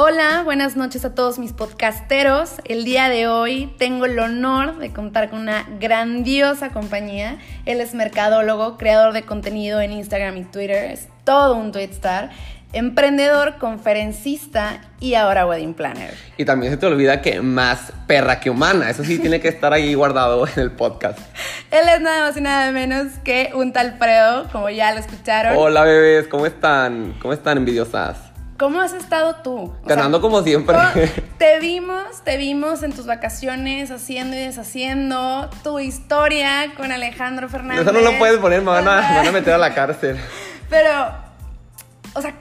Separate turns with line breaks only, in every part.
Hola, buenas noches a todos mis podcasteros. El día de hoy tengo el honor de contar con una grandiosa compañía. Él es mercadólogo, creador de contenido en Instagram y Twitter, es todo un twitstar, emprendedor, conferencista y ahora wedding planner.
Y también se te olvida que más perra que humana, eso sí tiene que estar ahí guardado en el podcast.
Él es nada más y nada menos que un tal Fredo, como ya lo escucharon.
Hola bebés, ¿cómo están? ¿Cómo están envidiosas?
¿Cómo has estado tú? O
Ganando como siempre.
Te vimos, te vimos en tus vacaciones haciendo y deshaciendo tu historia con Alejandro Fernández.
Eso no lo puedes poner, me van, a, me van a meter a la cárcel.
Pero, o sea,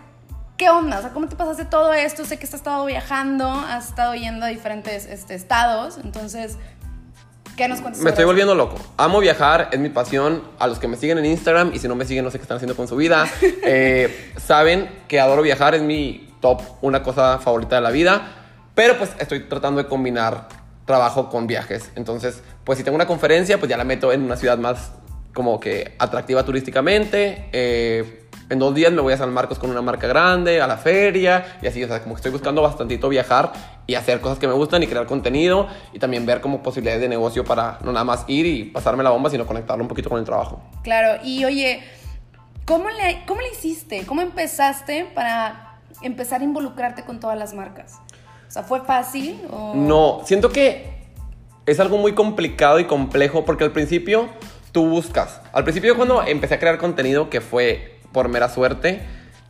¿qué onda? O sea, ¿cómo te pasaste todo esto? Sé que has estado viajando, has estado yendo a diferentes este, estados, entonces, ¿qué nos cuentas?
Me estoy volviendo loco. Amo viajar, es mi pasión. A los que me siguen en Instagram y si no me siguen no sé qué están haciendo con su vida, eh, saben que adoro viajar, es mi top, una cosa favorita de la vida. Pero pues estoy tratando de combinar trabajo con viajes. Entonces, pues si tengo una conferencia, pues ya la meto en una ciudad más como que atractiva turísticamente. Eh, en dos días me voy a San Marcos con una marca grande, a la feria y así. O sea, como que estoy buscando bastantito viajar y hacer cosas que me gustan y crear contenido y también ver como posibilidades de negocio para no nada más ir y pasarme la bomba, sino conectarlo un poquito con el trabajo.
Claro, y oye, ¿cómo le, ¿cómo le hiciste? ¿Cómo empezaste para empezar a involucrarte con todas las marcas? O sea, ¿fue fácil? O...
No, siento que es algo muy complicado y complejo porque al principio tú buscas. Al principio cuando empecé a crear contenido, que fue por mera suerte,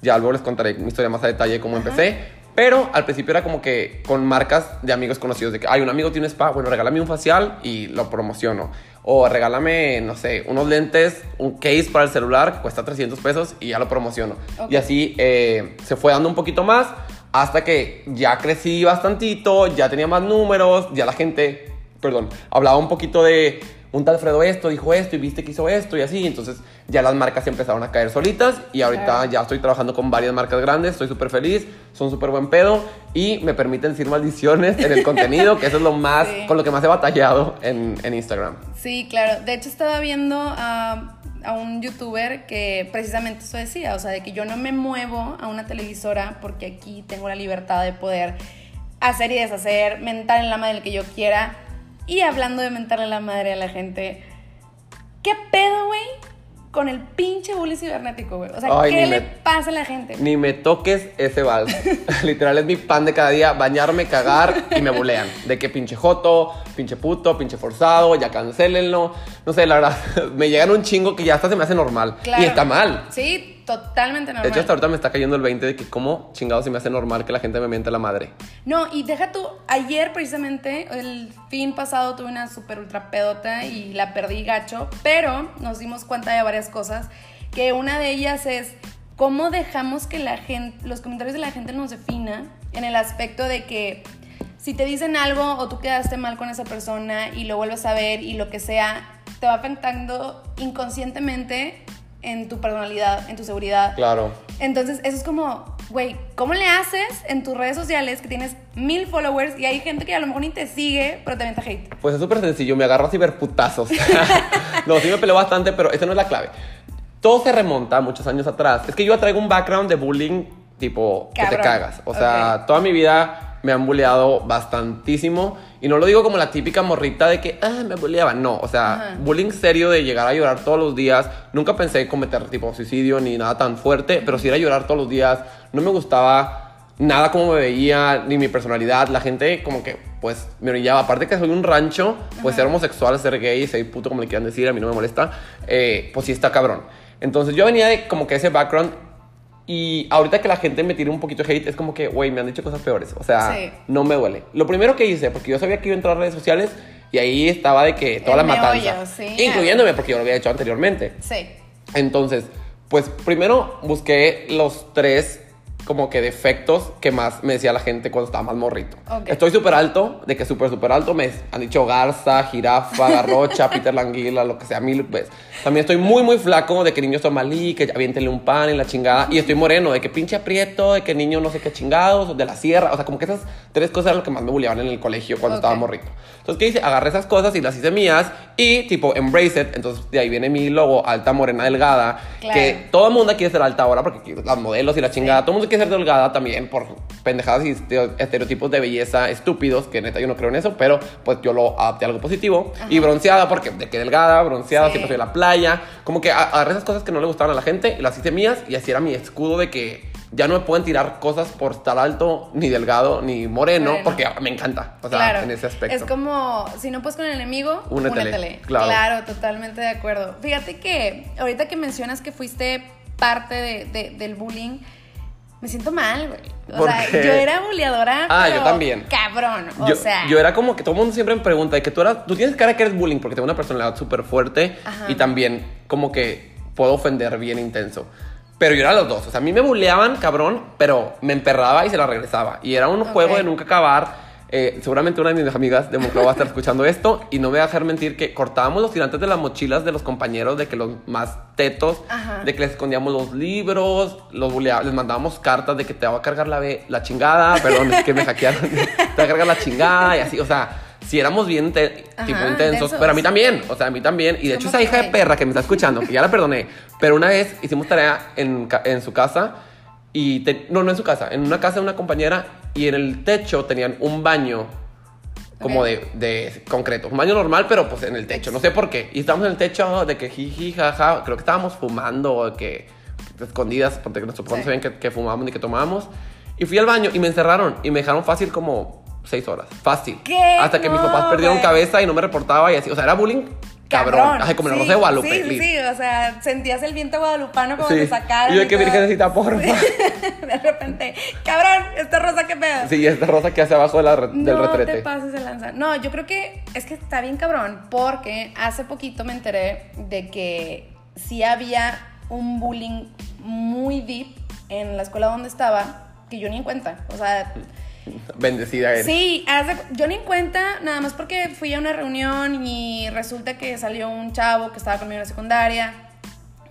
ya luego les contaré mi historia más a detalle de cómo empecé. Pero al principio era como que con marcas de amigos conocidos, de que, hay un amigo tiene un spa, bueno, regálame un facial y lo promociono. O regálame, no sé, unos lentes, un case para el celular que cuesta 300 pesos y ya lo promociono. Y así eh, se fue dando un poquito más hasta que ya crecí bastantito, ya tenía más números, ya la gente, perdón, hablaba un poquito de un tal Fredo esto, dijo esto y viste que hizo esto y así. Entonces ya las marcas empezaron a caer solitas y ahorita
Claro.
ya estoy trabajando con varias marcas grandes, estoy súper feliz, son súper buen pedo y me permiten decir maldiciones en el contenido, que eso es lo más,
Sí.
con lo que más he batallado en, en Instagram.
Sí, claro. De hecho, estaba viendo a, a un youtuber que precisamente eso decía, o sea, de que yo no me muevo a una televisora porque aquí tengo la libertad de poder hacer y deshacer, mentar en la madre el que yo quiera. Y hablando de mentarle la madre a la gente, ¿qué pedo, güey? Con el pinche bullying cibernético, güey. O sea,
Ay,
¿qué le
me-
pasa a la gente?
Ni me toques ese vals. Literal es mi pan de cada día, bañarme, cagar y me bulean. De que pinche joto, pinche puto, pinche forzado, ya cancélenlo. No sé, la verdad, me llegan un chingo que ya hasta se me hace normal.
Claro.
Y está mal.
Sí, totalmente
De
normal.
hecho, hasta ahorita me está cayendo el 20 de que cómo chingado se me hace normal que la gente me miente la madre.
No, y deja tú, ayer precisamente, el fin pasado tuve una super ultra pedota y la perdí gacho, pero nos dimos cuenta de varias cosas, que una de ellas es cómo dejamos que la gente, los comentarios de la gente nos defina en el aspecto de que si te dicen algo o tú quedaste mal con esa persona y lo vuelves a ver y lo que sea, te va afectando inconscientemente en tu personalidad, en tu seguridad.
Claro.
Entonces, eso es como, güey, ¿cómo le haces en tus redes sociales que tienes mil followers y hay gente que a lo mejor ni te sigue, pero te avienta hate?
Pues es súper sencillo, me agarro a ciberputazos. no, sí me peleo bastante, pero esa no es la clave. Todo se remonta a muchos años atrás. Es que yo traigo un background de bullying tipo que te cagas. O sea, toda mi vida me han bulleado bastantísimo. Y no lo digo como la típica morrita de que, ah, me bulleaban. No, o sea,
Ajá.
bullying serio de llegar a llorar todos los días. Nunca pensé cometer tipo suicidio ni nada tan fuerte, pero sí era llorar todos los días. No me gustaba nada como me veía, ni mi personalidad. La gente como que, pues, me orillaba. Aparte que soy un rancho, pues ser homosexual, ser gay, ser puto, como le quieran decir, a mí no me molesta. eh, pues sí está cabrón. Entonces yo venía de como que ese background y ahorita que la gente me tira un poquito de hate, es como que, güey, me han dicho cosas peores. O sea,
Sí.
no me duele. Lo primero que hice, porque yo sabía que iba a entrar a redes sociales y ahí estaba de que toda
El
la matanza.
meollo, sí.
Incluyéndome, porque yo lo había hecho anteriormente.
Sí.
Entonces, pues primero busqué los tres como que defectos que más me decía la gente cuando estaba más morrito.
Ok.
Estoy súper alto, de que súper, súper alto. Me han dicho garza, jirafa, garrocha, Peter Languila, lo que sea, mil veces. También estoy muy, muy flaco, de que niño somalí, que aviéntele un pan en la chingada. Y estoy moreno, de que pinche aprieto, de que niño no sé qué chingados, de la sierra. O sea, como que esas tres cosas eran lo que más me bulleaban en el colegio cuando
Ok.
estaba morrito. Entonces, ¿qué hice? Agarré esas cosas y las hice mías y tipo, embrace it. Entonces, de ahí viene mi logo, alta, morena, delgada.
Claro.
Que todo el mundo quiere ser alta ahora porque las modelos y la chingada, todo el mundo quiere que ser delgada también por pendejadas y esteo- estereotipos de belleza estúpidos, que neta yo no creo en eso, pero pues yo lo adapté a algo positivo. Y bronceada, porque de que delgada, bronceada,
Sí.
siempre estoy en la playa. Como que agarré esas cosas que no le gustaban a la gente y las hice mías y así era mi escudo de que ya no me pueden tirar cosas por estar alto, ni delgado, ni moreno, porque me encanta. O sea,
claro.
en ese aspecto.
Es como, si no puedes con el enemigo,
Únetele,
únetele.
claro.
Claro. totalmente de acuerdo. Fíjate que ahorita que mencionas que fuiste parte de- de- del bullying, me siento mal, güey. O
¿Por
sea,
qué?
yo era bulleadora.
Ah,
pero
yo también.
Cabrón. O
yo,
sea.
yo era como que todo el mundo siempre me pregunta de que tú eras, tú tienes cara que eres bullying porque tengo una personalidad súper fuerte
Ajá.
y también como que puedo ofender bien intenso. Pero yo era los dos. O sea, a mí me bulleaban, cabrón, pero me emperraba y se la regresaba. Y era un juego de nunca acabar. Eh, seguramente una de mis amigas de Monclova va a estar escuchando esto y no me va a dejar mentir que cortábamos los tirantes de las mochilas de los compañeros, de que los más tetos,
Ajá.
de que les escondíamos los libros, los bulea- les mandábamos cartas de que te va a cargar la, la chingada, perdón, es que me hackearon, te va a cargar la chingada y así, o sea, si éramos bien
Ajá,
tipo intensos, pero a mí también, o sea, a mí también, y de hecho
¿Cómo
esa hija de perra que me está escuchando, que ya la perdoné, pero una vez hicimos tarea en, en su casa y, te- no, no en su casa, en una casa de una compañera y en el techo tenían un baño como
Ok.
de, de concreto. Un baño normal, pero pues en el techo. No sé por qué. Y estábamos en el techo de que jiji, jaja. Creo que estábamos fumando o que escondidas, porque nuestros papás
Sí.
sabían que, que fumábamos ni que tomábamos. Y fui al baño y me encerraron y me dejaron fácil como seis horas. Fácil.
¿Qué?
Hasta que mis
No,
papás perdieron
güey.
cabeza y no me reportaba y así. O sea, era bullying cabrón. Ay, como la
Sí,
Rosa de Guadalupe.
Sí, sí, sí, o sea, sentías el viento guadalupano como
Sí.
te sacaron.
Y yo que virgencita, porfa.
de repente, cabrón, esta rosa que pedo.
Sí, esta rosa que hace abajo de la del
no
retrete.
te pases de lanza. No, yo creo que es que está bien cabrón, porque hace poquito me enteré de que sí había un bullying muy deep en la escuela donde estaba, que yo ni en cuenta. O sea,
Bendecida eres.
sí, yo ni en cuenta, nada más porque fui a una reunión y resulta que salió un chavo que estaba conmigo en la secundaria.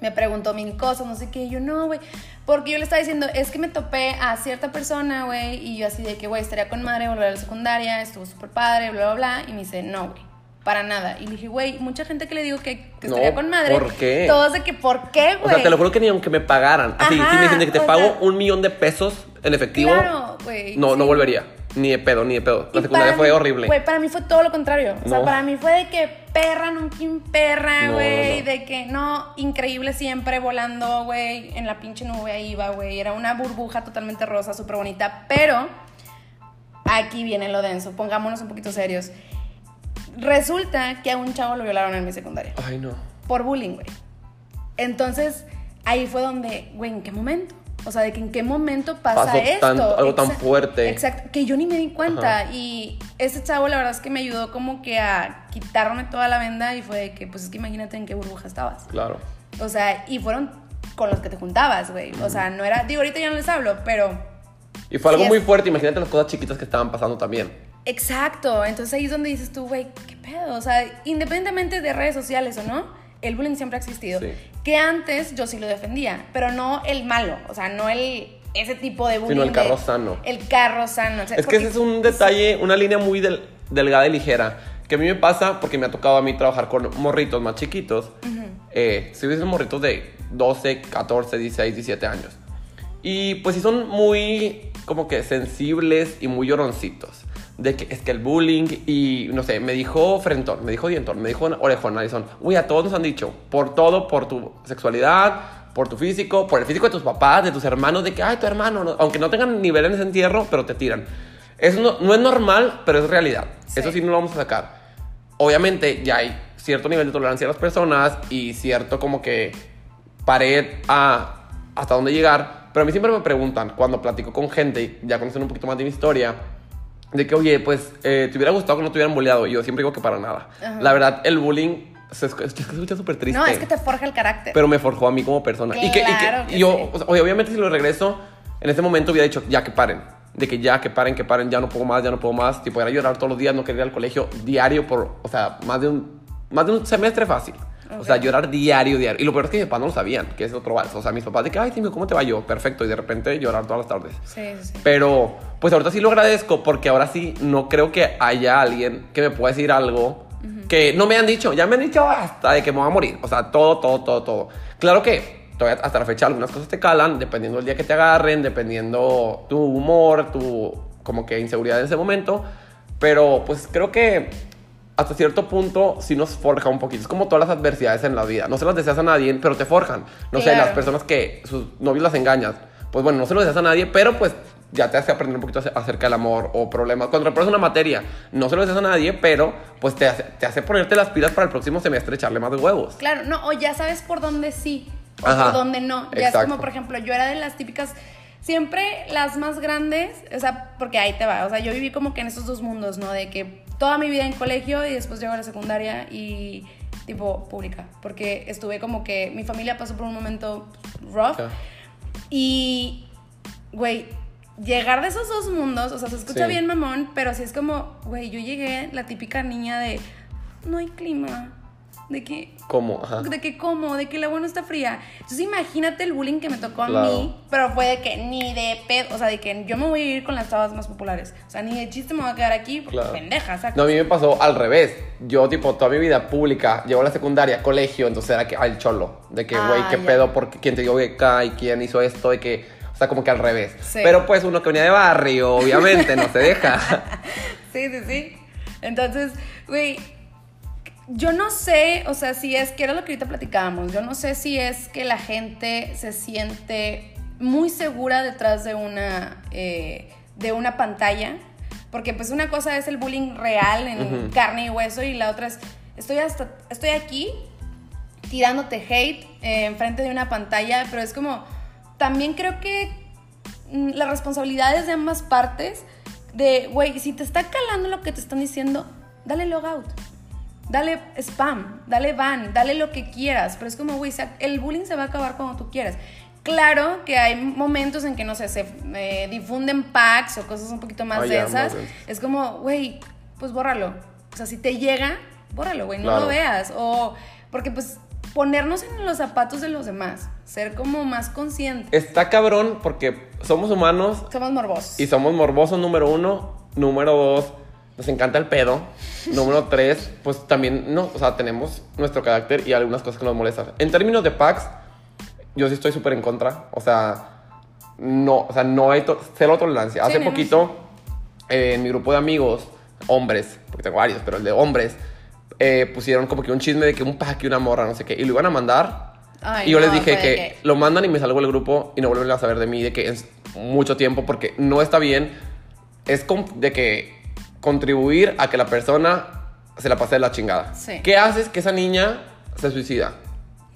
Me preguntó mil cosas, no sé qué. Yo, no, güey. Porque yo le estaba diciendo, es que me topé a cierta persona, güey. Y yo así de que, güey, estaría con madre volver a la secundaria, estuvo súper padre, bla, bla, bla. Y me dice, no, güey, para nada. Y le dije, güey, mucha gente que le digo que, que
No,
estaría con madre.
¿por qué?
Todos de que, ¿por qué,
O
güey?
sea, te lo juro que ni aunque me pagaran. Así,
Ajá,
si me dicen que te
o
pago
sea-
un millón de pesos en efectivo.
Claro, güey.
No,
sí.
no volvería. Ni de pedo, ni de pedo. La
Y
secundaria fue
mí-
horrible.
Güey, para mí fue todo lo contrario. O sea,
No.
para mí fue de que perra, nunca perra, güey.
no.
De que no, increíble siempre volando, güey. En la pinche nube ahí iba, güey. Era una burbuja totalmente rosa, súper bonita. Pero aquí viene lo denso. Pongámonos un poquito serios. Resulta que a un chavo lo violaron en mi secundaria.
Ay, no.
Por bullying, güey. Entonces, ahí fue donde, güey, ¿en qué momento? O sea, de que en qué momento pasa
Pasó
esto.
tanto- algo tan fuerte.
Exacto, que yo ni me di cuenta. Y ese chavo, la verdad es que me ayudó como que a quitarme toda la venda y fue de que, pues es que imagínate en qué burbuja estabas.
Claro.
O sea, y fueron con los que te juntabas, güey. O sea, no era, digo, ahorita ya no les hablo, pero
Y fue algo
Sí,
muy
es-
fuerte. Imagínate las cosas chiquitas que estaban pasando también.
Exacto, entonces ahí es donde dices tú, güey, ¿qué pedo? O sea, independientemente de redes sociales o no, el bullying siempre ha existido.
Sí.
Que antes yo sí lo defendía, pero no el malo, o sea, no el ese tipo de bullying.
Sino el
de-
carro sano.
El carro sano. o sea,
Es que ese es un detalle, una línea muy del- delgada y ligera. Que a mí me pasa porque me ha tocado a mí trabajar con morritos más chiquitos. Eh, si hubiesen morritos de 12, 14, 16, 17 años. Y pues sí son muy como que sensibles y muy lloroncitos. De que es que el bullying y no sé, me dijo frentón, me dijo dientón, me dijo orejón, son, uy, a todos nos han dicho, por todo, por tu sexualidad, por tu físico, por el físico de tus papás, de tus hermanos, de que, ay, tu hermano, no- aunque no tengan nivel en ese entierro, pero te tiran. Eso no, no es normal, pero es realidad.
Sí.
Eso sí no lo vamos a sacar. Obviamente ya hay cierto nivel de tolerancia a las personas y cierto como que pared a hasta dónde llegar. Pero a mí siempre me preguntan, cuando platico con gente, ya conocen un poquito más de mi historia, de que, oye, pues, eh, ¿te hubiera gustado que no te hubieran bulleado? Y yo siempre digo que para nada.
Ajá.
La verdad, el bullying se escu- se escucha súper triste.
No, es que te forja el carácter.
Pero me forjó a mí como persona. y que, y que-
Claro que
yo,
sí.
o sea, obviamente si lo regreso, en ese momento hubiera dicho, ya que paren. De que ya, que paren, que paren, ya no puedo más, ya no puedo más. Tipo, era llorar todos los días, no querer ir al colegio diario por, o sea, más de un, más de un semestre fácil. O sea, llorar diario, diario. Y lo peor es que mis papás no lo sabían, que es otro vals. O sea, mis papás de que, ay, Timio, ¿cómo te va yo? Perfecto. Y de repente llorar todas las tardes.
Sí, sí, sí.
Pero, pues ahorita sí lo agradezco porque ahora sí no creo que haya alguien que me pueda decir algo que no me han dicho. Ya me han dicho hasta de que me voy a morir. O sea, todo, todo, todo, todo. Claro que todavía hasta la fecha algunas cosas te calan, dependiendo del día que te agarren, dependiendo tu humor, tu como que inseguridad en ese momento. Pero pues creo que hasta cierto punto sí nos forja un poquito. Es como todas las adversidades en la vida. No se las deseas a nadie, pero te forjan. No sé, las personas que sus novios las engañan. Pues bueno, no se lo deseas a nadie, pero pues ya te hace aprender un poquito ace- acerca del amor o problemas. Cuando repruebas una materia, no se lo deseas a nadie, pero pues te hace, te hace ponerte las pilas para el próximo semestre, echarle más de huevos.
Claro, no, o ya sabes por dónde sí, o
Ajá,
por dónde no. Ya es como, por ejemplo, yo era de las típicas, siempre las más grandes, o sea, porque ahí te va, o sea, yo viví como que en esos dos mundos, ¿no? De que toda mi vida en colegio y después llego a la secundaria y tipo pública, porque estuve como que mi familia pasó por un momento rough. Y, güey, llegar de esos dos mundos, o sea, se escucha
Sí.
bien mamón, pero sí es como, güey, yo llegué la típica niña de, no hay clima, de que
¿Cómo? Ajá.
de que como, de que el agua no está fría. Entonces imagínate el bullying que me tocó a
Claro.
mí, pero fue de que ni de pedo, o sea, de que yo me voy a ir con las chavas más populares. O sea, ni de chiste me voy a quedar aquí, porque
Claro.
pendeja.
No, a mí me pasó al revés. Yo, tipo, toda mi vida pública, llevo a la secundaria, colegio, entonces era que, ah, el cholo. De que,
Ah,
güey, qué
ya.
pedo, porque quién te dio beca y quién hizo esto, de que, o sea, como que al revés.
Sí.
Pero pues uno que venía de barrio, obviamente, no se deja.
Sí, sí, sí. Entonces, güey, yo no sé, o sea, si es que era lo que ahorita platicábamos, yo no sé si es que la gente se siente muy segura detrás de una, eh, de una pantalla, porque pues una cosa es el bullying real en carne y hueso y la otra es, estoy, hasta, estoy aquí tirándote hate eh, enfrente de una pantalla, pero es como, también creo que mm, la responsabilidad es de ambas partes, de, güey, si te está calando lo que te están diciendo, dale logout. Dale spam, dale ban, dale lo que quieras, pero es como, güey, el bullying se va a acabar cuando tú quieras. Claro que hay momentos en que, no sé, se eh, difunden packs o cosas un poquito más
Ah,
densas. Es como, güey, pues bórralo. O sea, si te llega, bórralo, güey, no
Claro.
lo veas. O, porque pues ponernos en los zapatos de los demás, ser como más conscientes.
Está cabrón porque somos humanos
Somos morbosos.
y somos morbosos, número uno. Número dos, nos encanta el pedo. número tres, pues también, no, o sea, tenemos nuestro carácter y algunas cosas que nos molestan. En términos de packs, yo sí estoy súper en contra. O sea, no, o sea, no hay to- cero tolerancia.
Sí,
Hace poquito, eh, en mi grupo de amigos, hombres, porque tengo varios, pero el de hombres, eh, pusieron como que un chisme de que un pack y una morra, no sé qué, y lo iban a mandar.
Ay,
y yo les
no,
dije
fue
que,
que-
lo mandan y me salgo del grupo y no vuelven a saber de mí de que es mucho tiempo porque no está bien. Es de que contribuir a que la persona se la pase de la chingada.
Sí.
¿Qué haces que esa niña se suicida?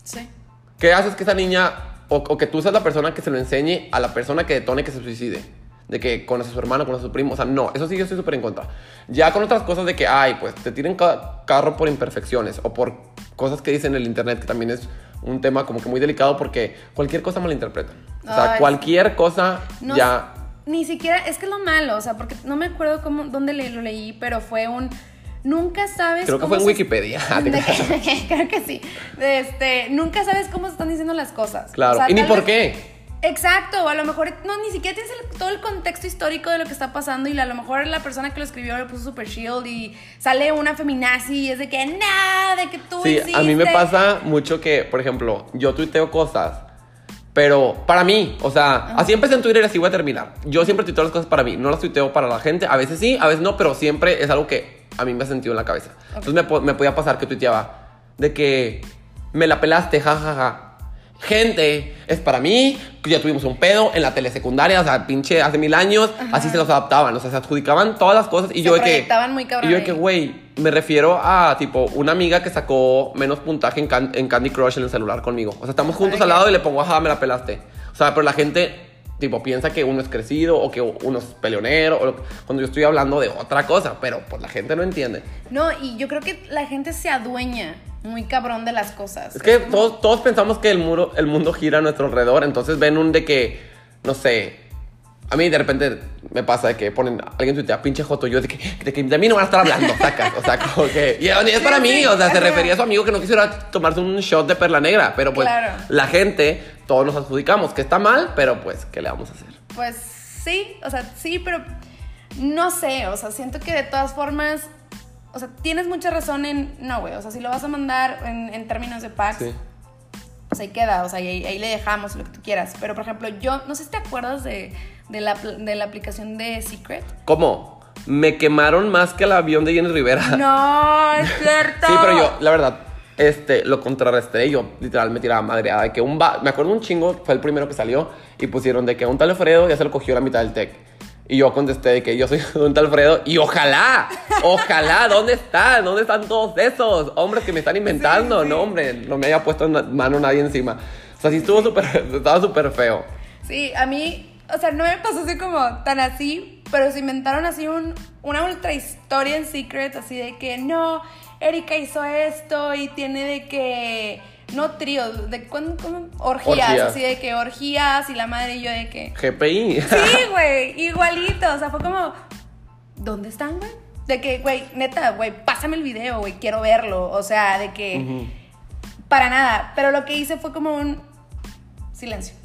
Sí.
¿Qué haces que esa niña, o, o que tú seas la persona que se lo enseñe a la persona que detone que se suicide? De que conoce a su hermano, conoce a su primo. O sea, no, eso sí yo estoy súper en contra. Ya con otras cosas de que, ay, pues te tiren ca- carro por imperfecciones o por cosas que dicen en el internet, que también es un tema como que muy delicado porque cualquier cosa malinterpretan. O sea,
Ay,
cualquier cosa
No
ya...
Ni siquiera, es que es lo malo, o sea, porque no me acuerdo cómo, dónde le- lo leí, pero fue un. Nunca sabes.
Creo que fue en
se-
Wikipedia.
De que- creo que sí. Este, nunca sabes cómo se están diciendo las cosas.
Claro.
O sea,
y ni por
vez-
qué.
Exacto, o a lo mejor no, ni siquiera tienes el- todo el contexto histórico de lo que está pasando y a lo mejor la persona que lo escribió le puso super shield y sale una feminazi y es de que nada, de que tú
Sí, a mí me
hiciste".
pasa mucho que, por ejemplo, yo tuiteo cosas, pero para mí, o sea, así empecé en Twitter y así voy a terminar. Yo siempre tuiteo las cosas para mí, no las tuiteo para la gente. A veces sí, a veces no, pero siempre es algo que a mí me ha sentido en la cabeza. Entonces me, me podía pasar que tuiteaba de que me la pelaste, jajaja. Gente, es para mí, ya tuvimos un pedo en la telesecundaria, o sea, pinche hace mil años, así se los adaptaban, o sea, se adjudicaban todas las cosas y
Se
yo de que...
muy cabrón
Y yo de que, güey, me refiero a, tipo, una amiga que sacó menos puntaje en, Can- en Candy Crush en el celular conmigo. O sea, estamos juntos
¿Para
al lado y le pongo, ajá, me la pelaste. O sea, pero la gente, tipo, piensa que uno es crecido o que uno es peleonero, o lo- cuando yo estoy hablando de otra cosa, pero pues la gente no entiende.
No, y yo creo que la gente se adueña muy cabrón de las cosas.
Es que todos, todos pensamos que el, muro, el mundo gira a nuestro alrededor, entonces ven un de que, no sé, a mí de repente me pasa de que ponen, alguien tuitea, pinche joto, yo de que, de que de mí no van a estar hablando, sacas, o sea, como que, y es para mí, o sea, se refería a su amigo que no quisiera tomarse un shot de perla negra, pero pues
Claro.
la gente, todos nos adjudicamos, que está mal, pero pues, ¿qué le vamos a hacer?
Pues sí, o sea, sí, pero no sé, o sea, siento que de todas formas, o sea, tienes mucha razón en, no, güey, o sea, si lo vas a mandar en, en términos de packs,
Sí.
pues ahí queda, o sea, ahí, ahí le dejamos lo que tú quieras. Pero, por ejemplo, yo, no sé si te acuerdas de, de, la, de la aplicación de Secret.
¿Cómo? Me quemaron más que el avión de Jenny Rivera.
No, es cierto.
Sí, pero yo, la verdad, este, lo contrarresté. Yo literal me tiraba madreada de que un va me acuerdo un chingo, fue el primero que salió y pusieron de que un tal Alfredo ya se lo cogió la mitad del tech. Y yo contesté de que yo soy un tal Alfredo y ojalá, ojalá, ¿dónde están? ¿Dónde están todos esos hombres que me están inventando?
Sí, sí.
No, hombre, no me haya puesto mano nadie encima. O sea, sí estuvo súper, estaba súper feo.
Sí, a mí, o sea, no me pasó así como tan así, pero se inventaron así un, una ultra historia en Secret, así de que no, Erika hizo esto y tiene de que, no tríos, de cuándo, cómo? Orgías,
Orgías.
así de que orgías y la madre y yo de que,
GPI.
sí, güey, igualito, o sea, fue como, ¿dónde están, güey? De que, güey, neta, güey, pásame el video, güey, quiero verlo, o sea, de que, para nada, pero lo que hice fue como un silencio.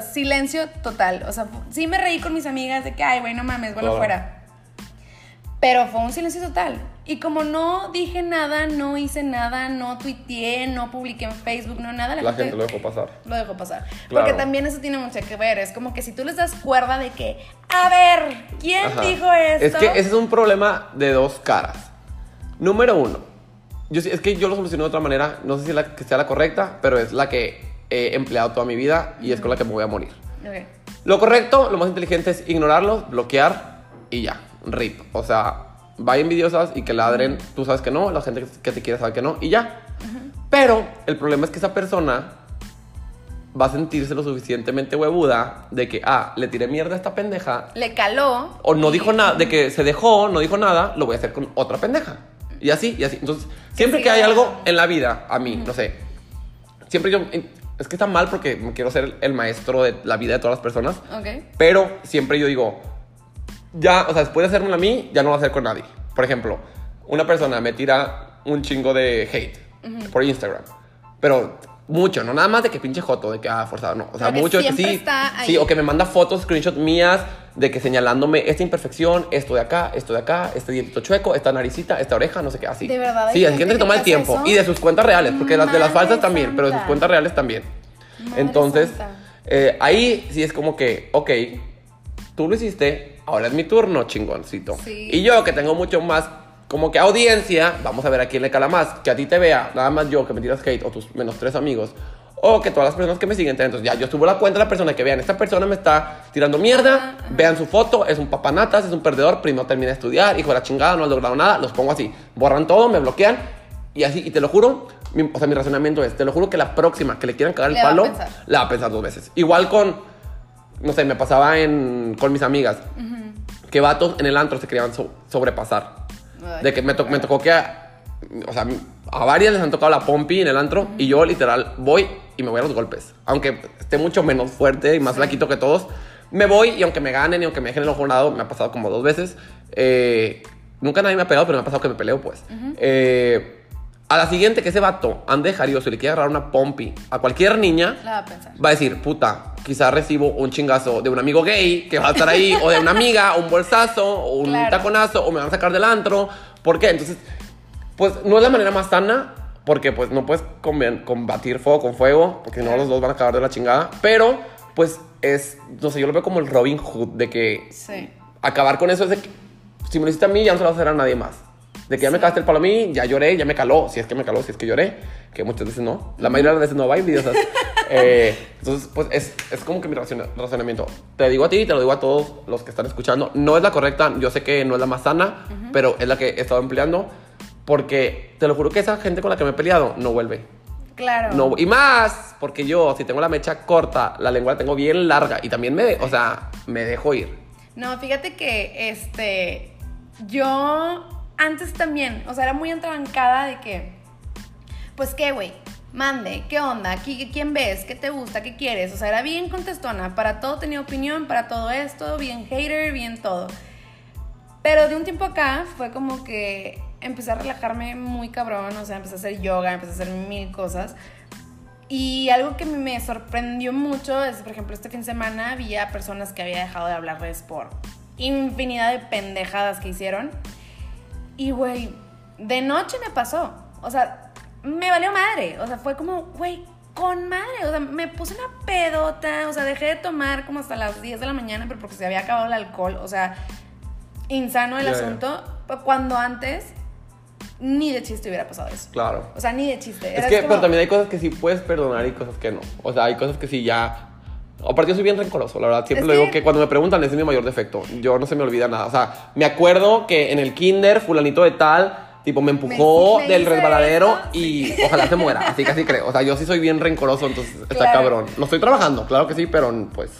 Sea, silencio total. O sea, sí me reí con mis amigas de que, ay, güey, no mames,
Claro.
fuera. Pero fue un silencio total. Y como no dije nada, no hice nada, no tuiteé, no publiqué en Facebook, no nada, la,
La gente lo dejó pasar.
lo dejó pasar.
Claro.
Porque también eso tiene mucho que ver. Es como que si tú les das cuerda de que, a ver, ¿quién
Ajá.
dijo esto?
Es que ese es un problema de dos caras. Número uno, yo, es que yo lo solucioné de otra manera, no sé si la que sea la correcta, pero es la que he empleado toda mi vida y es con la que me voy a morir.
Ok.
Lo correcto, lo más inteligente es ignorarlos, bloquear y ya, rip. O sea, vayan envidiosas y que ladren, tú sabes que no, la gente que te quiere sabe que no y ya. Pero el problema es que esa persona va a sentirse lo suficientemente huevuda de que, ah, le tiré mierda a esta pendeja
Le caló.
o no
y-
dijo nada, de que se dejó, no dijo nada, lo voy a hacer con otra pendeja. Y así, y así. Entonces, siempre
Sí,
que hay algo en la vida, a mí, no sé, siempre yo, es que está mal porque quiero ser el maestro de la vida de todas las personas,
Ok.
pero siempre yo digo, ya, o sea, después de hacérmelo a mí, ya no lo voy a hacer con nadie. Por ejemplo, una persona me tira un chingo de hate por Instagram, pero mucho, no nada más de que pinche joto, de que ah, forzado, no. O sea,
Pero que
mucho sí.
está ahí.
Sí, o que me manda fotos, screenshots mías de que señalándome esta imperfección, esto de acá, esto de acá, este dientito chueco, esta naricita, esta oreja, no sé qué, así.
¿De verdad
Sí, hay
gente
que toma el tiempo.
eso?
Y de sus cuentas reales, porque las de las falsas también, pero de sus cuentas reales también.
Madre
Entonces, eh, ahí sí es como que, ok, tú lo hiciste, ahora es mi turno, chingoncito.
Sí.
Y yo que tengo mucho más como que audiencia, vamos a ver a quién le cala más, que a ti te vea, nada más yo que me tiras hate o tus menos tres amigos. O que todas las personas que me siguen, entonces ya yo subo la cuenta de la persona que vean, esta persona me está tirando mierda, vean su foto, es un papanatas, es un perdedor, primero termina de estudiar, hijo de la chingada, no ha logrado nada, los pongo así, borran todo, me bloquean y así, y te lo juro, mi- o sea, mi razonamiento es, te lo juro que la próxima que le quieran cagar el
Le va
palo,
pensar.
la va a pensar dos veces. Igual con, no sé, me pasaba en, con mis amigas, que vatos en el antro se querían so- sobrepasar.
Ay,
De que me, to- me tocó que, a, o sea, a varias les han tocado la pompi en el antro y yo literal voy y me voy a los golpes. Aunque esté mucho menos fuerte y más flaquito que todos, me voy y aunque me ganen y aunque me dejen el ojo morado, me ha pasado como dos veces. eh, nunca nadie me ha pegado, pero me ha pasado que me peleo, pues. Eh, a la siguiente que ese vato ande jarioso y le quiera agarrar una pompi a cualquier niña,
va a
va a decir, puta, quizás recibo un chingazo de un amigo gay que va a estar ahí, o de una amiga, un bolsazo, o un
Claro.
taconazo, o me van a sacar del antro. ¿Por qué? Entonces, pues no es la manera más sana, porque pues no puedes combatir fuego con fuego, porque si no los dos van a acabar de la chingada. Pero, pues es, no sé, yo lo veo como el Robin Hood, de que
Sí.
acabar con eso es de que si me lo hiciste a mí, ya no se lo vas a hacer a nadie más. De que ya me cagaste el palo a mí, ya lloré, ya me caló. Si es que me caló, si es que lloré, que muchas veces no. La mayoría de las veces no va envidiosas. eh, entonces, pues es, es como que mi razona- razonamiento. Te digo a ti y te lo digo a todos los que están escuchando. No es la correcta, yo sé que no es la más sana, pero es la que he estado empleando. Porque te lo juro que esa gente con la que me he peleado no vuelve.
Claro.
No, y más, porque yo, si tengo la mecha corta, la lengua la tengo bien larga y también me, o sea, me dejo ir.
No, fíjate que este. Yo antes también, o sea, era muy entrabancada de que. Pues qué, güey. Mande, ¿qué onda? ¿Qui- ¿Quién ves? ¿Qué te gusta? ¿Qué quieres? O sea, era bien contestona. Para todo tenía opinión, para todo esto, bien hater, bien todo. Pero de un tiempo acá fue como que empecé a relajarme muy cabrón. O sea, empecé a hacer yoga, empecé a hacer mil cosas. Y algo que me sorprendió mucho es, por ejemplo, este fin de semana había personas que había dejado de hablarles por infinidad de pendejadas que hicieron. Y, güey, de noche me pasó. O sea, me valió madre. O sea, fue como, güey, con madre, o sea, me puse una pedota, o sea, dejé de tomar como hasta las 10 de la mañana, pero porque se había acabado el alcohol, o sea, insano el asunto, cuando antes ni de chiste hubiera pasado eso.
Claro.
O sea, ni de chiste.
Es que,
como-
pero también hay cosas que sí puedes perdonar y cosas que no. O sea, hay cosas que sí ya. Aparte, yo soy bien rencoroso, la verdad. Siempre
Es
lo digo
que-
que cuando me preguntan, ese es mi mayor defecto. Yo no se me olvida nada. O sea, me acuerdo que en el kinder, Fulanito de Tal, tipo, me empujó
Me- me
del resbaladero
esto,
y ojalá se muera. Así casi creo. O sea, yo sí soy bien rencoroso, entonces está cabrón. Lo estoy trabajando, claro que sí, pero pues.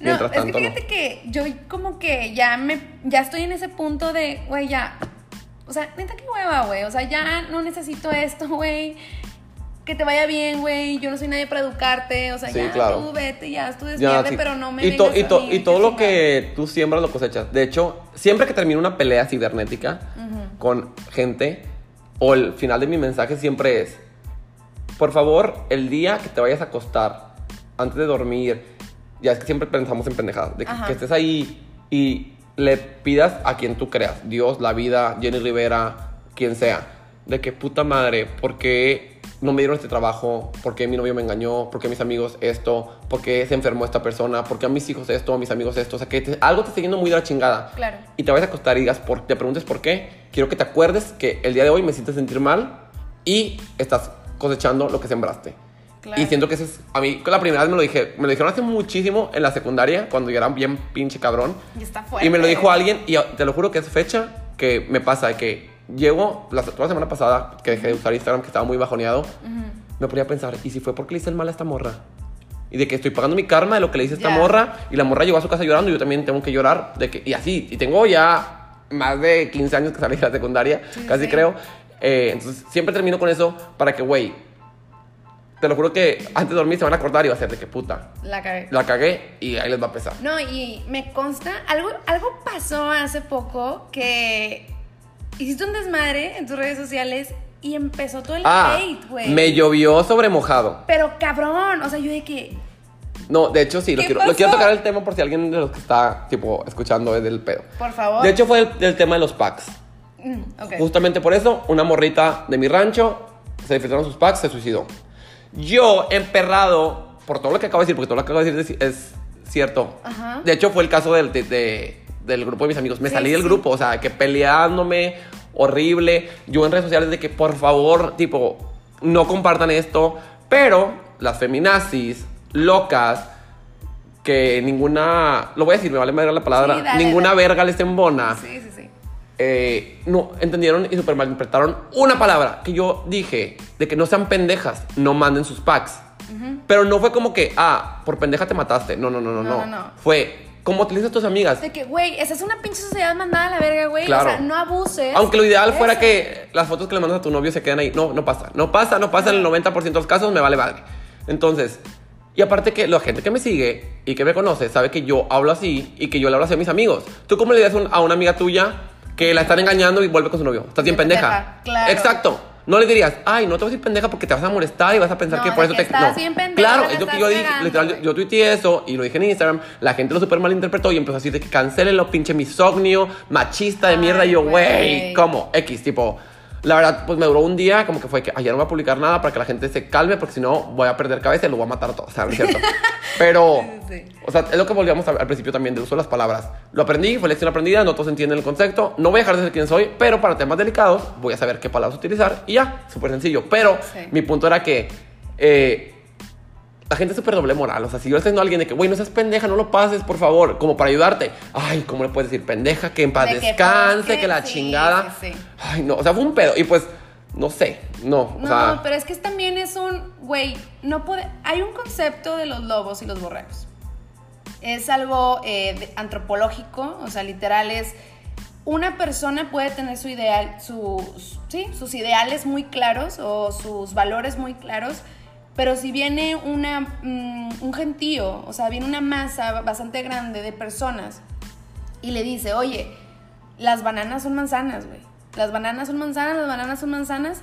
No,
Mientras
es que
tanto, no.
fíjate que yo como que ya me ya estoy en ese punto de, güey, ya. O sea, neta qué hueva, güey. O sea, ya no necesito esto, güey. Que te vaya bien, güey. Yo no soy nadie para educarte. O sea,
Sí,
ya
claro.
tú vete, ya tú
Ya,
despierte,
sí.
pero no me
y, to- y,
a
to-
mí,
y todo lo que tú siembras lo cosechas. De hecho, siempre que termino una pelea cibernética con gente, o el final de mi mensaje siempre es, por favor, el día que te vayas a acostar, antes de dormir, ya es que siempre pensamos en pendejadas, de que estés ahí y le pidas a quien tú creas, Dios, la vida, Jenny Rivera, quien sea, de que puta madre, ¿por qué no me dieron este trabajo? ¿Por qué mi novio me engañó? ¿Por qué mis amigos esto? ¿Por qué se enfermó esta persona? ¿Por qué a mis hijos esto? ¿A mis amigos esto? O sea, que te- algo te está yendo muy de la chingada.
Claro.
Y te vayas a acostar y digas, por, te preguntes por qué. Quiero que te acuerdes que el día de hoy me sientes sentir mal y estás cosechando lo que sembraste.
Claro.
Y siento que eso es, a mí la primera vez me lo dije, me lo dijeron hace muchísimo en la secundaria, cuando yo era bien pinche cabrón.
Y está fuerte.
Y me lo dijo alguien, y te lo juro que es fecha que me pasa, de que llego, la, toda la semana pasada que dejé de usar Instagram, que estaba muy bajoneado, me ponía a pensar, ¿y si fue porque le hice el mal a esta morra? Y de que estoy pagando mi karma de lo que le hice a esta
Ya.
morra, y la morra llegó a su casa llorando, y yo también tengo que llorar, de que, y así, y tengo ya más de 15 años que salí de la secundaria,
Sí,
casi
sí.
creo. Eh, entonces, siempre termino con eso para que, güey, te lo juro que antes de dormir se van a acordar y va a ser de que puta,
La cagué.
la cagué y ahí les va a pesar.
No, y me consta, algo, algo pasó hace poco que hiciste un desmadre en tus redes sociales y empezó todo el
Ah,
hate, güey.
me llovió sobre mojado.
Pero cabrón, o sea, yo de que.
No, de hecho sí, lo
¿Qué
quiero, lo quiero tocar el tema por si alguien de los que está, tipo, escuchando es del pedo.
Por favor.
De hecho fue el, el tema de los packs.
Mm, ok.
Justamente por eso, una morrita de mi rancho se disfrutaron sus packs, se suicidó. Yo, emperrado, por todo lo que acabo de decir, porque todo lo que acabo de decir es, es cierto.
Ajá.
De hecho, fue el caso del, de- de- del grupo de mis amigos. Me
Sí,
salí del
sí.
grupo, o sea, que peleándome, horrible. Yo en redes sociales de que, por favor, tipo, no compartan esto. Pero las feminazis, locas, que ninguna, lo voy a decir, me vale madre la palabra,
Sí, dale,
ninguna
dale.
verga les embona
Sí, sí, sí.
Eh, no entendieron y super malinterpretaron una palabra que yo dije de que no sean pendejas, no manden sus packs. Pero no fue como que, ah, por pendeja te mataste. No, no, no, no,
No,
no.
no, no.
Fue, como utilizas tus amigas.
De que, güey, esa es una pinche sociedad mandada a la verga, güey.
Claro.
O sea, no abuses.
Aunque lo ideal fuera
Eso.
que las fotos que le mandas a tu novio se queden ahí. No, no pasa. No pasa, no pasa en el 90% de los casos, me vale madre. Entonces, y aparte que la gente que me sigue y que me conoce sabe que yo hablo así y que yo le hablo así a mis amigos. ¿Tú cómo le dirías a una amiga tuya que la están engañando y vuelve con su novio? Estás bien pendeja.
pendeja, claro.
Exacto. No le dirías, ay, no te vas a decir pendeja porque te vas a molestar y vas a pensar
No,
que por eso
que
te.
estás
no.
bien pendeja,
Claro,
la
es lo que yo dije. Literal, yo, yo tuiteé eso y lo dije en Instagram. La gente lo super malinterpretó y empezó a decir de que cancelenlo, pinche misógnio, machista de
Ay,
mierda. Y yo,
güey,
¿cómo? X, tipo. La verdad, pues me duró un día, como que fue que ayer no voy a publicar nada para que la gente se calme, porque si no voy a perder cabeza y lo voy a matar a todos, o sea, no es cierto. Pero,
Sí,
o sea, es lo que volvíamos a- al principio también, del uso de las palabras. Lo aprendí, fue lección aprendida, no todos entienden el concepto, no voy a dejar de ser quien soy, pero para temas delicados voy a saber qué palabras utilizar y ya, súper sencillo. Pero
Sí.
mi punto era que eh, la gente es súper doble moral. O sea, si yo le estoy diciendo a alguien de que, güey, no seas pendeja, no lo pases, por favor, como para ayudarte. Ay, ¿cómo le puedes decir pendeja? Que en paz
De
descanse, que la
sí,
chingada.
sí, sí.
Ay, no, o sea, fue un pedo. Y pues, no sé, no. O
No,
sea,
pero es que también es un, güey, no puede, hay un concepto de los lobos y los borregos. Es algo eh, de- antropológico, o sea, literal es, una persona puede tener su ideal, sus, sí, sus ideales muy claros o sus valores muy claros, pero si viene una, mm, un gentío, o sea, viene una masa bastante grande de personas y le dice, oye, las bananas son manzanas, güey. Las bananas son manzanas, las bananas son manzanas.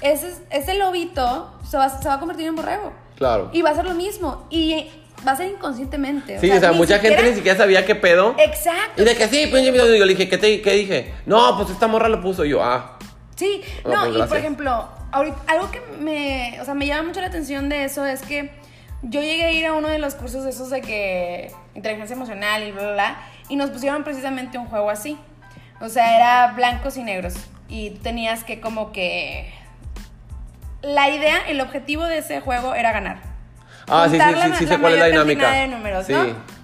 Ese, ese lobito se va, se va a convertir en borrego.
claro.
Y va a ser lo mismo. Y va a ser inconscientemente.
Sí, o sea, mucha gente ni siquiera sabía qué pedo.
Exacto.
Y de que sí. Y yo le dije, ¿qué, te, ¿qué dije? No, pues esta morra lo puso. Y yo, ah.
Sí,
No,
no,
pues,
y por ejemplo, ahorita, algo que me, o sea, me llama mucho la atención de eso es que yo llegué a ir a uno de los cursos de esos de que inteligencia emocional y bla, bla, bla, y nos pusieron precisamente un juego así. O sea, era blancos y negros. Y tenías que como que... La idea, el objetivo de ese juego era ganar.
Ah, sí, sí, sí, sí
la
sé cuál es la dinámica.
de números,
sí.
¿no?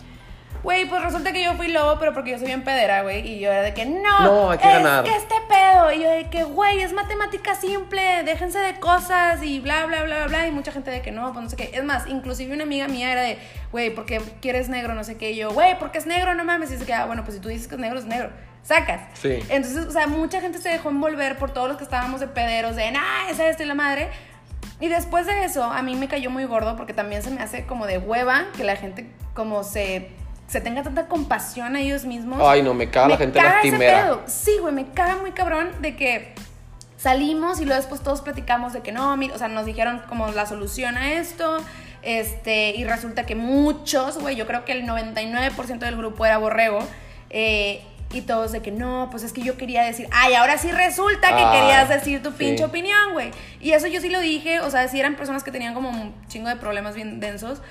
Güey, pues resulta que yo fui lobo, pero porque yo soy bien pedera, güey. Y yo era de que, no,
No, hay que
es
ganar.
que este pedo. Y yo de que, güey, es matemática simple, déjense de cosas y bla, bla, bla, bla, bla. Y mucha gente de que no, pues no sé qué. Es más, inclusive una amiga mía era de, güey, ¿por qué quieres negro? No sé qué. Y yo, güey, porque es negro, no mames. Y dice que, ah, bueno, pues si tú dices que es negro, es negro. Sacas.
Sí.
Entonces, o sea, mucha gente se dejó envolver por todos los que estábamos de pederos, de, nah, esa, esta y la madre. Y después de eso, a mí me cayó muy gordo porque también se me hace como de hueva que la gente como se, se tenga tanta compasión a ellos mismos.
Ay, no, me caga la
Me
gente
caga ese
lastimera.
pedo. Sí, güey, me caga muy cabrón de que salimos y luego después todos platicamos de que no, mira, o sea, nos dijeron como la solución a esto. Este, y resulta que muchos, güey, yo creo que el 99% del grupo era borrego. eh, y todos de que no, pues es que yo quería decir, ay, ahora sí resulta que querías decir tu
sí.
pinche opinión, güey. Y eso yo sí lo dije, o sea, sí eran personas que tenían como un chingo de problemas bien densos.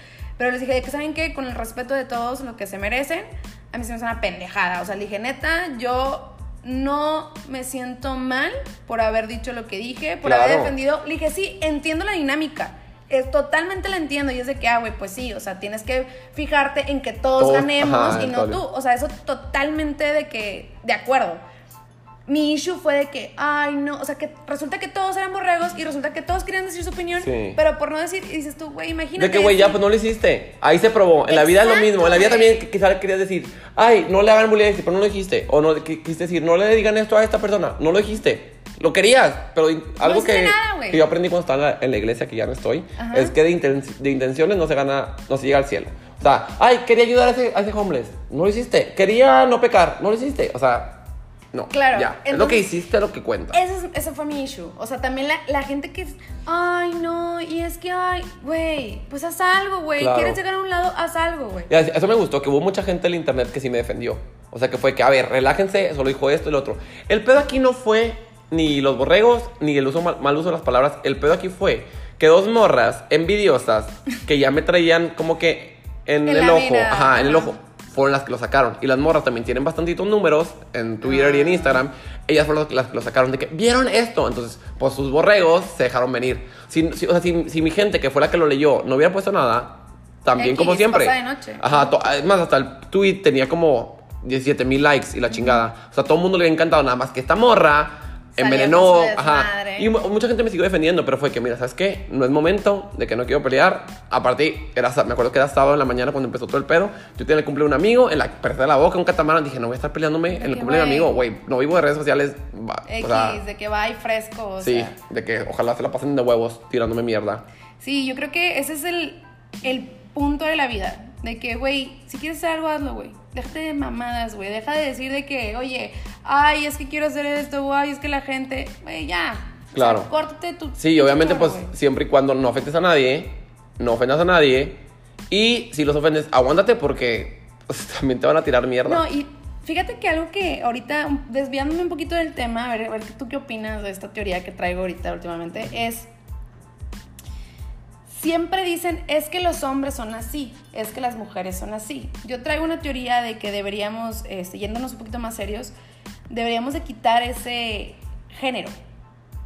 Pero les dije, que saben qué, con el respeto de todos lo que se merecen, a mí se me hace una pendejada. O sea, le dije, neta, yo no me siento mal por haber dicho lo que dije, por haber defendido. Le dije, sí, entiendo la dinámica. Es, totalmente la entiendo. Y es de que, ah, güey, pues sí, o sea, tienes que fijarte en que todos,
Todos,
ganemos
ajá,
y no tú. O sea, eso totalmente de que, de acuerdo. Mi issue fue de que, ay, no, o sea, que resulta que todos eran borregos y resulta que todos querían decir su opinión,
Sí.
pero por no decir, y dices tú, güey, imagínate.
De que, güey, ya, pues no lo hiciste. Ahí se probó. En la vida es lo mismo. En la vida también que- quizá querías decir, ay, no le hagan bullying, pero no lo dijiste. O no, quisiste decir, no le digan esto a esta persona. No lo dijiste. Lo querías, pero algo
hiciste
que,
nada,
que yo aprendí cuando estaba en la, en la iglesia, que ya no estoy,
Ajá.
es que de, inten- de intenciones no se gana, no se llega al cielo. O sea, ay, quería ayudar a ese, a ese homeless. No lo hiciste. Quería no pecar. No lo hiciste. O sea, no.
Claro,
Ya. es lo que hiciste, lo que cuenta.
Ese, es- ese fue mi issue. O sea, también la, la gente que es, ay, no, y es que, ay, güey, pues haz algo, güey.
Claro.
¿Quieres llegar a un lado? Haz algo, güey.
Eso me gustó, que hubo mucha gente en el internet que sí me defendió. O sea, que fue que, a ver, relájense, solo dijo esto y lo otro. El pedo aquí no fue ni los borregos, ni el uso mal, mal uso de las palabras. El pedo aquí fue que dos morras envidiosas que ya me traían como que en,
En
el ojo, ajá, en el ojo, fueron las que lo sacaron. Y las morras también tienen bastantitos números en Twitter y en
Ah.
Instagram. Ellas fueron las que lo sacaron de que vieron esto. Entonces, pues sus borregos se dejaron venir. Si, si- o sea, si, si mi gente, que fue la que lo leyó, no hubiera puesto nada, también
X,
como siempre.
pasa de noche.
Ajá, además hasta el tweet tenía como 17 mil likes y la chingada. O sea, todo el mundo le había encantado, nada más que esta morra envenenó. Ajá. Y mu- mucha gente me siguió defendiendo, pero fue que, mira, ¿sabes qué? No es momento de que no quiero pelear. Aparte, era, me acuerdo que era sábado en la mañana cuando empezó todo el pedo. Yo tenía el cumple de un amigo, en la perdí la boca, un catamarán. Dije, no voy a estar peleándome en el cumple de
güey.
amigo, güey. No vivo de redes sociales. va,
X,
o sea,
de que va y fresco, o
sí,
sea.
de que ojalá se la pasen de huevos tirándome mierda.
Sí, yo creo que ese es el, el punto de la vida. De que, güey, si quieres hacer algo, hazlo, güey. Déjate de mamadas, güey. Deja de decir de que, oye, ay, es que quiero hacer esto, ay, es que la gente, güey, ya. O
Claro.
sea, córtate tu.
Sí, obviamente, pues siempre y cuando no afectes a nadie, no ofendas a nadie. Y si los ofendes, aguántate porque pues, también te van a tirar mierda.
No, y fíjate que algo que ahorita, desviándome un poquito del tema, a ver, a ver tú qué opinas de esta teoría que traigo ahorita últimamente, es. Siempre dicen, es que los hombres son así, es que las mujeres son así. Yo traigo una teoría de que deberíamos, este, yéndonos un poquito más serios, deberíamos de quitar ese género,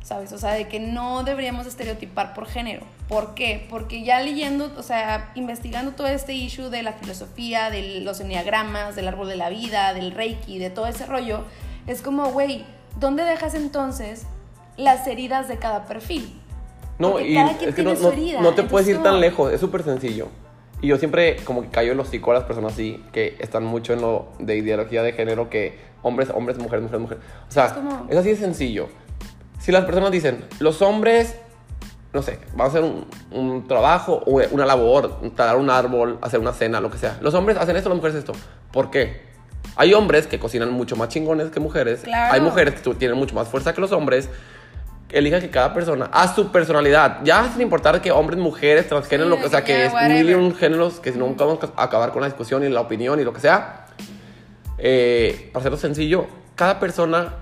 ¿sabes? O sea, de que no deberíamos estereotipar por género. ¿Por qué? Porque ya leyendo, o sea, investigando todo este issue de la filosofía, de los enneagramas, del árbol de la vida, del reiki, de todo ese rollo, es como, güey, ¿dónde dejas entonces las heridas de cada perfil?
No, y
cada quien
es que
tiene
no,
su
no-
herida,
no te puedes ir tan lejos, es súper sencillo. Y yo siempre como que callo en los hocico a las personas así, que están mucho en lo de ideología de género, que hombres, hombres, mujeres, mujeres, mujeres. O sea,
Es como-
así de sencillo. Si las personas dicen, los hombres, no sé, van a hacer un, un trabajo, o una labor, talar un árbol, hacer una cena, lo que sea. Los hombres hacen esto, las mujeres esto. ¿Por qué? Hay hombres que cocinan mucho más chingones que mujeres.
Claro.
Hay mujeres que tu- tienen mucho más fuerza que los hombres. Elija que cada persona, a su personalidad, ya sin importar que hombres, mujeres, transgénero,
Sí,
lo que, o sea,
que
es mil y un géneros, que si no nunca vamos a acabar con la discusión y la opinión y lo que sea. Eh, para hacerlo sencillo, cada persona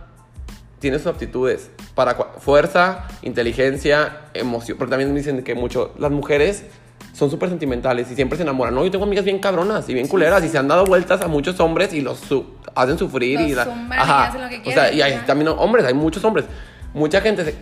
tiene sus aptitudes para fuerza, inteligencia, emoción. Porque también dicen que mucho las mujeres son súper sentimentales y siempre se enamoran. No, yo tengo amigas bien cabronas y bien culeras y se han dado vueltas a muchos hombres y los su- hacen sufrir
Los
y la-
zumban y hacen lo que
O sea, y hay
ajá.
también hombres, hay muchos hombres. Mucha gente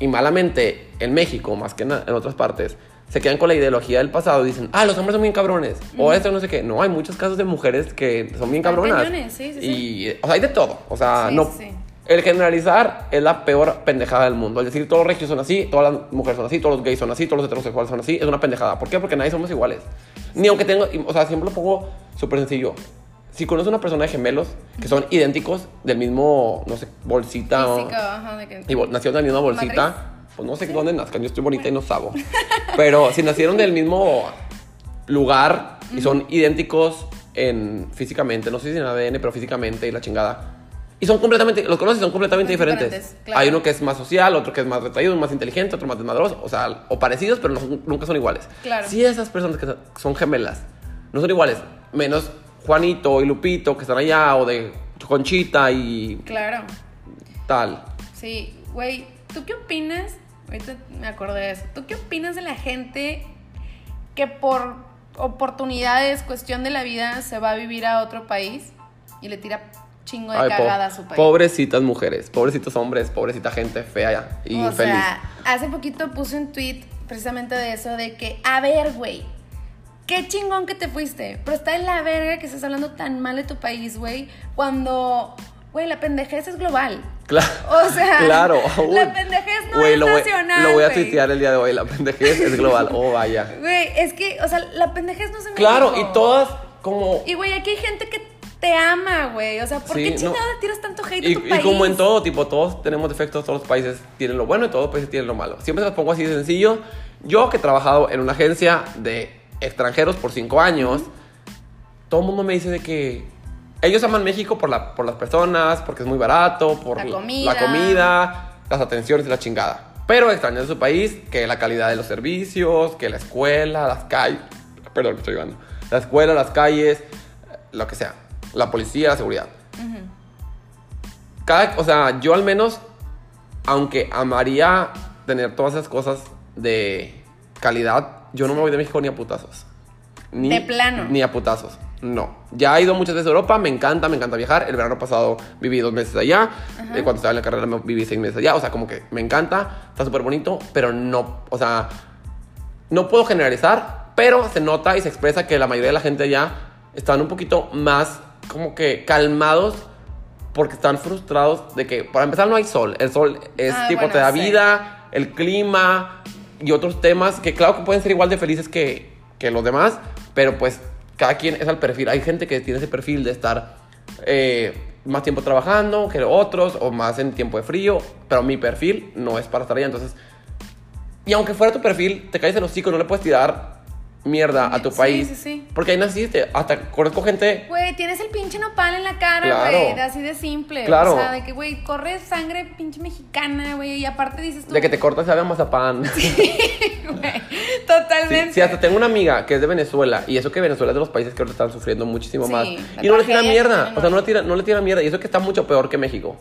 y malamente en México, más que en otras partes, se quedan con la ideología del pasado y dicen, ah, los hombres son bien cabrones. O esto no sé qué. No, hay muchos casos de mujeres que son bien cabronas.
cañones, sí, sí, sí.
y, o sea, hay de todo. O sea,
Sí,
no.
sí, sí.
El generalizar es la peor pendejada del mundo. Es decir, todos los regios son así, todas las mujeres son así, todos los gays son así, todos los heterosexuales son así. Es una pendejada. ¿Por qué? Porque nadie somos iguales. Ni aunque tengo, o sea, siempre lo pongo súper sencillo. Si conoces una persona de gemelos que son idénticos del mismo, no sé, bolsita. o-
Físico, ajá, de que...
y nacieron de la misma bolsita,
¿Matriz?
pues no sé dónde nazcan, yo estoy bonita y no sabo. Pero si nacieron del mismo lugar y son idénticos en físicamente, no sé si en ADN, pero físicamente y la chingada. Y son completamente, los conoces y son completamente diferentes.
diferentes, claro.
Hay uno que es más social, otro que es más retraído, más inteligente, otro más desmadroso, o sea, o parecidos, pero no son- nunca son iguales.
Claro.
Si esas personas que son gemelas no son iguales, menos Juanito y Lupito que están allá, o de Conchita y
Claro.
tal.
Sí, güey, ¿tú qué opinas? Ahorita me acordé de eso. ¿Tú qué opinas de la gente que por oportunidades, cuestión de la vida, se va a vivir a otro país y le tira chingo de
Ay,
cagada a su país?
Pobrecitas mujeres, pobrecitos hombres, pobrecita gente fea y
o
infeliz.
sea, hace poquito puse un tweet precisamente de eso, de que, a ver, güey, qué chingón que te fuiste, pero está en la verga que estés hablando tan mal de tu país, güey, cuando, güey, la pendejez es global.
Claro.
O sea,
claro.
la
Uy.
pendejez no
Güey,
es
lo voy-
nacional,
Lo voy a tuitear el día de hoy. La pendejez es global. Oh, vaya.
Güey, es que, o sea, la pendejez no se
Claro, y todas como.
Y, güey, aquí hay gente que te ama, güey. O sea, ¿por
Sí,
qué
no.
chingado le tiras tanto hate
Y,
a tu
y
país?
como en todo, tipo, todos tenemos defectos, todos los países tienen lo bueno y todos los países tienen lo malo. Siempre se los pongo así de sencillo. Yo que he trabajado en una agencia de extranjeros por cinco años, todo el mundo me dice de que ellos aman México por, la, por las personas, porque es muy barato, por
La comida.
la comida, las atenciones y la chingada. Pero extrañan su país que la calidad de los servicios, que la escuela, las calles, perdón, me estoy llevando, la escuela, las calles, lo que sea, la policía, la seguridad. Cada, o sea, yo al menos, aunque amaría tener todas esas cosas de calidad, yo no me voy de México ni a putazos. Ni,
De plano.
Ni a putazos. No. Ya he ido muchas veces a Europa, me encanta, me encanta viajar. El verano pasado viví dos meses allá. Eh, cuando estaba en la carrera viví seis meses allá. O sea, como que me encanta, está súper bonito, pero no, o sea, no puedo generalizar, pero se nota y se expresa que la mayoría de la gente allá están un poquito más como que calmados porque están frustrados de que, para empezar, no hay sol. El sol es
Ah,
tipo,
bueno,
te da
sí.
vida, el clima y otros temas que, claro, que pueden ser igual de felices que, que los demás, pero pues cada quien es al perfil. Hay gente que tiene ese perfil de estar eh, más tiempo trabajando que otros o más en tiempo de frío, pero mi perfil no es para estar allá. Entonces, y aunque fuera tu perfil, te caes el hocico, no le puedes tirar mierda a tu
Sí,
país.
sí, sí.
Porque ahí naciste. Hasta conozco gente.
Güey, tienes el pinche nopal en la cara, güey. Así de simple.
Claro.
O sea, de que, güey, corre sangre pinche mexicana, güey. Y aparte dices tú.
De que te cortas sabe a mazapán.
Güey,
Sí,
totalmente.
sí, hasta tengo una amiga que es de Venezuela y eso que Venezuela es de los países que ahorita están sufriendo muchísimo más. Y no le tira mierda, o sea, no le tira, no le tira mierda y eso que está mucho peor que México.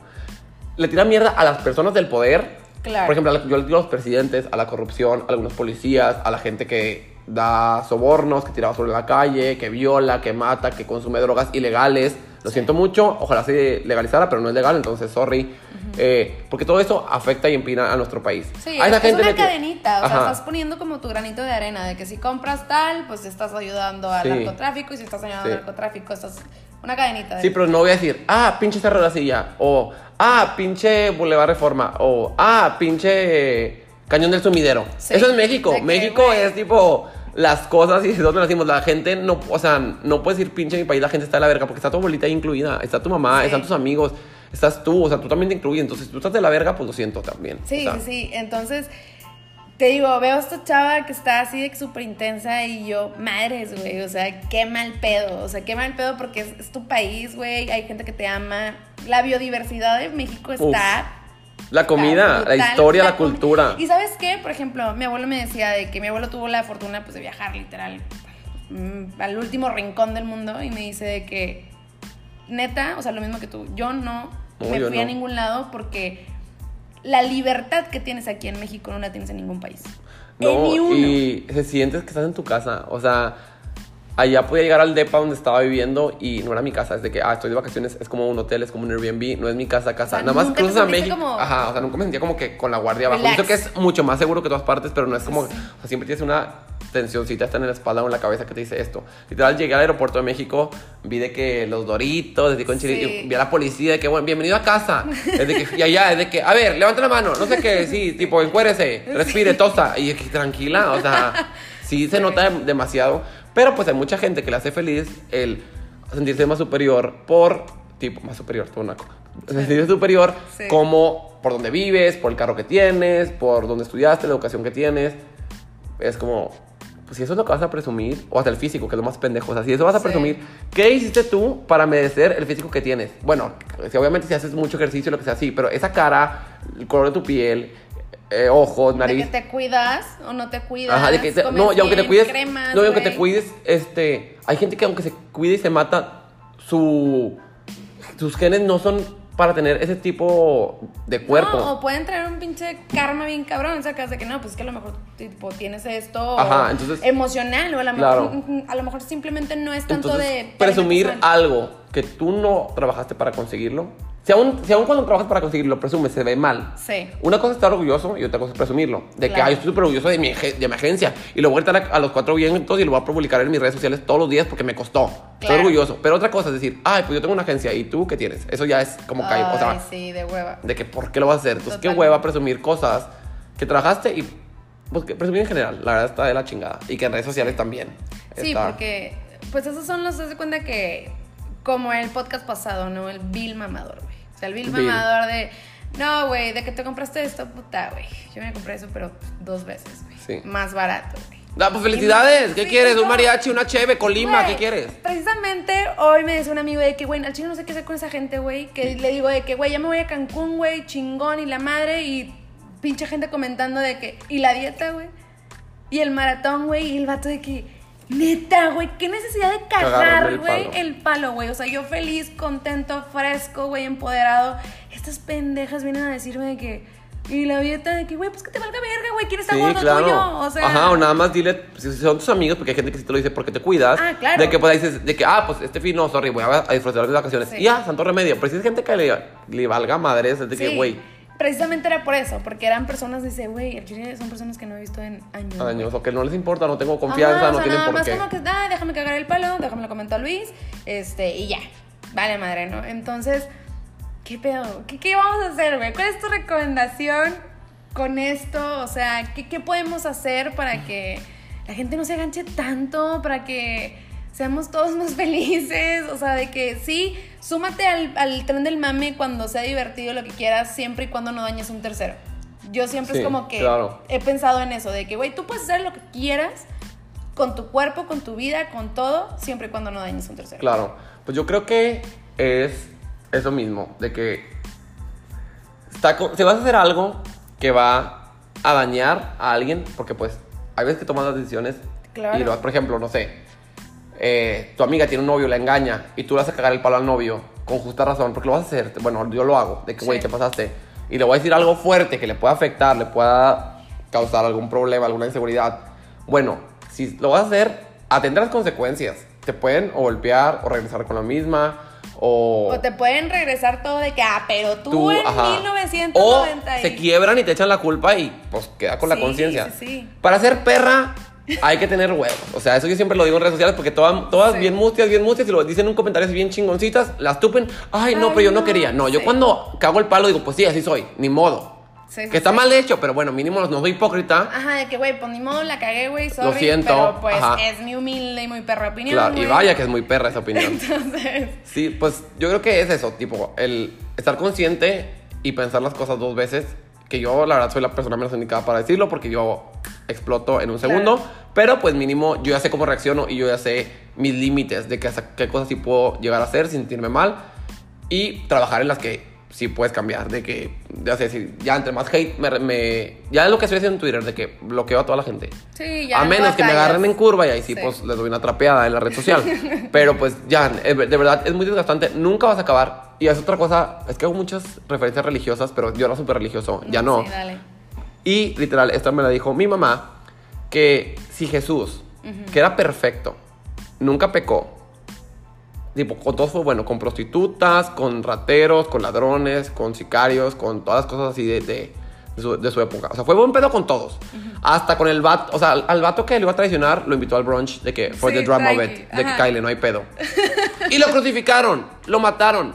Le tira mierda a las personas del poder.
Claro.
Por ejemplo, yo le digo a los presidentes, a la corrupción, a algunos policías, a la gente que da sobornos, que tira basura en la calle, que viola, que mata, que consume drogas ilegales. Lo siento mucho, ojalá se legalizara, pero no es legal, entonces sorry. Eh, porque todo eso afecta y empina a nuestro país.
Sí,
A esa
es, una cadenita, o sea, estás poniendo como tu granito de arena, de que si compras tal, pues estás ayudando al
Sí.
narcotráfico, y si estás ayudando
Sí.
al narcotráfico, estás... Una cadenita. de-
Sí, pero no voy a decir, ah, pinche Cerro de la Silla, o ah, pinche Boulevard Reforma, o ah, pinche Cañón del Sumidero.
Sí,
Eso es México.
que,
México es tipo las cosas y donde nacimos. La gente no, o sea, no puedes decir pinche en mi país, la gente está de la verga, porque está tu abuelita ahí incluida, está tu mamá,
Sí.
están tus amigos, estás tú, o sea, tú también te incluyes. Entonces, si tú estás de la verga, pues lo siento también.
Sí,
o sea,
sí, sí. Entonces, te digo, veo a esta chava que está así de súper intensa y yo, madres, güey, o sea, qué mal pedo, o sea, qué mal pedo porque es, es tu país, güey, hay gente que te ama. La biodiversidad de México está...
La comida, la historia, la, cultura.
Y sabes qué, por ejemplo, mi abuelo me decía de que mi abuelo tuvo la fortuna pues de viajar literal mm, al último rincón del mundo y me dice de que neta, o sea, lo mismo que tú, yo no
No,
me
yo
fui a ningún lado porque la libertad que tienes aquí en México no la tienes en ningún país.
No,
en ni uno.
y se sientes que estás en tu casa. O sea, allá podía llegar al depa donde estaba viviendo y no era mi casa. Es de que, ah, estoy de vacaciones, es como un hotel, es como un Airbnb, no es mi casa, casa.
O sea,
Nada más cruzas a México.
como-
Ajá, o sea, nunca me sentía como que con la guardia abajo. Siento que es mucho más seguro que todas partes, pero no es como, o sea, siempre tienes una tensioncita está en la espalda o en la cabeza que te dice esto. Literal, llegué al aeropuerto de México, vi de que los doritos, de con chile,
Sí.
vi a la policía de que, bueno, bienvenido a casa. Es de que, y allá, es de que, a ver, levanta la mano, no sé qué, sí, tipo, encuérese, respire, tosa. Y tranquila, o sea, sí se nota dem- demasiado. Pero pues hay mucha gente que le hace feliz el sentirse más superior por, tipo, más superior, todo naco. Sentirse superior
Sí.
como por donde vives, por el carro que tienes, por donde estudiaste, la educación que tienes. Es como, pues si eso es lo que vas a presumir, o hasta el físico, que es lo más pendejo, o sea, si eso vas a
Sí.
presumir, ¿qué hiciste tú para merecer el físico que tienes? Bueno, si obviamente si haces mucho ejercicio, lo que sea así, pero esa cara, el color de tu piel, eh, ojos,
De
nariz.
que te cuidas o no te cuidas.
Ajá, de que te- no, y aunque te cuides,
cremas,
no, y aunque te cuides, este, hay gente que aunque se cuide y se mata, su, sus genes no son para tener ese tipo de cuerpo.
No, o pueden traer un pinche karma bien cabrón, sacas de que no, pues es que a lo mejor tipo tienes esto
Ajá,
o
entonces-
emocional o a lo
Claro.
mejor a lo mejor simplemente no es tanto
Entonces,
de
presumir algo que tú no trabajaste para conseguirlo, si aún, si aún cuando trabajas para conseguirlo, presumes, se ve mal.
Sí.
Una cosa es estar orgulloso y otra cosa es presumirlo. De que,
Claro.
ay, yo estoy súper orgulloso de mi, de mi agencia y lo voy a estar a, a los cuatro vientos y lo voy a publicar en mis redes sociales todos los días porque me costó. Estoy
Claro.
orgulloso. Pero otra cosa es decir, ay, pues yo tengo una agencia y tú, ¿qué tienes? Eso ya es como caer. O sea,
Ay, sí, de hueva.
de que por qué lo vas a hacer. Entonces, qué
Totalmente.
hueva presumir cosas que trabajaste y pues que presumir en general. La verdad está de la chingada. Y que en redes sociales también.
Sí,
está-
porque pues esos son los, de cuenta que, como el podcast pasado, ¿no? El Bill mamador, güey. O sea, el Bill. mamador de, no, güey, de que te compraste esto, puta, güey. Yo me compré eso, pero dos veces, güey.
Sí.
Más barato, güey.
Ah, pues felicidades. ¿Qué
Sí,
quieres?
no.
¿Un mariachi, una cheve, colima?
Güey,
¿Qué quieres?
Precisamente hoy me decía un amigo de que, güey, al chino no sé qué hacer con esa gente, güey. Que le digo de que, güey, ya me voy a Cancún, güey, chingón y la madre. Y pinche gente comentando de que, y la dieta, güey. Y el maratón, güey. Y el vato de que, neta, güey, qué necesidad de cagar, güey, el palo, güey. O sea, yo feliz, contento, fresco, güey, empoderado. Estas pendejas vienen a decirme de que. Y la dieta de que, güey, pues que te valga verga, güey. ¿Quién está
Sí,
gordo
claro.
tuyo? O sea.
Ajá, o nada más dile, si son tus amigos, porque hay gente que sí te lo dice porque te cuidas.
Ah, claro.
De que pues dices, de que, ah, pues este fin no, sorry, voy a, disfrutar de mis vacaciones.
Sí.
Y ya, santo remedio. Pero si es gente que le, le valga madres, es de que, güey,
Precisamente era por eso, porque eran personas, dice, güey, el chile son personas que no he visto en años.
años, o que no les importa, no tengo confianza,
Ajá, o
no tienen
nada
por
más
qué.
como que, ah, déjame cagar el palo, déjame lo comento a Luis, este, y ya. Vale, madre, ¿no? Entonces, ¿qué pedo? ¿Qué, qué vamos a hacer, güey? ¿Cuál es tu recomendación con esto? O sea, ¿qué, qué podemos hacer para que la gente no se aganche tanto? Para que seamos todos más felices. O sea, de que sí, súmate al, al tren del mame cuando sea divertido lo que quieras, siempre y cuando no dañes un tercero. Yo siempre
Sí,
es como que
claro.
he pensado en eso, de que, güey, tú puedes hacer lo que quieras con tu cuerpo, con tu vida, con todo, siempre y cuando no dañes un tercero.
Claro, pues yo creo que es eso mismo, de que está co- si vas a hacer algo que va a dañar a alguien, porque pues hay veces que tomas las decisiones
Claro.
y lo, por ejemplo, no sé, eh, tu amiga tiene un novio, la engaña y tú le vas a cagar el palo al novio con justa razón, porque lo vas a hacer, bueno, yo lo hago, de que, güey,
Sí.
te pasaste, y le voy a decir algo fuerte que le pueda afectar, le pueda causar algún problema, alguna inseguridad. Bueno, si lo vas a hacer, atender las consecuencias. Te pueden o golpear o regresar con la misma o...
O te pueden regresar todo de que, ah, pero tú,
tú,
en
ajá.
1990
O
y-
se quiebran y te echan la culpa y pues queda con la conciencia.
sí.
Para ser perra hay que tener huevos. O sea, eso yo siempre lo digo en redes sociales porque todas, todas
Sí.
bien mustias, bien mustias y lo dicen en un comentario bien chingoncitas, las tupen. Ay, no,
Ay,
pero yo no
no,
quería. No, yo cuando cago el palo digo, pues sí, así soy, ni modo.
Sí,
que está mal hecho, pero bueno, mínimo no soy hipócrita.
Ajá, de que, güey, pues ni modo, la cagué, güey, sorry.
siento,
Pero pues
ajá.
es mi humilde y muy perra opinión.
Claro, y vaya que es muy perra esa opinión.
Entonces,
Sí, pues yo creo que es eso, tipo, el estar consciente y pensar las cosas dos veces. Que yo, la verdad, soy la persona menos indicada para decirlo porque yo exploto en un
Claro.
segundo. Pero pues mínimo yo ya sé cómo reacciono y yo ya sé mis límites de qué, qué cosas sí puedo llegar a hacer sin sentirme mal. Y trabajar en las que sí puedes cambiar, de que, ya sé, decir, ya entre más hate, me, me- ya es lo que estoy haciendo en Twitter, de que bloqueo a toda la gente.
Sí, ya.
a
no
menos que me agarren en curva y ahí sí,
Sí.
pues les doy una trapeada en la red social. Pero pues ya, eh, de verdad es muy desgastante, nunca vas a acabar. Y es otra cosa, es que hago muchas referencias religiosas, pero yo era súper religioso, ya no.
Sí, dale.
Y literal, esta me la dijo mi mamá, que si Jesús, que era perfecto, nunca pecó, tipo, con todo fue bueno, con prostitutas, con rateros, con ladrones, con sicarios, con todas las cosas así de, de, de su, de su época. O sea, fue buen pedo con todos. Hasta con el vato, o sea, al, al vato que le iba a traicionar, lo invitó al brunch de que, for
Sí,
the drama of it, de que. Kyle, no hay pedo. y lo crucificaron, lo mataron.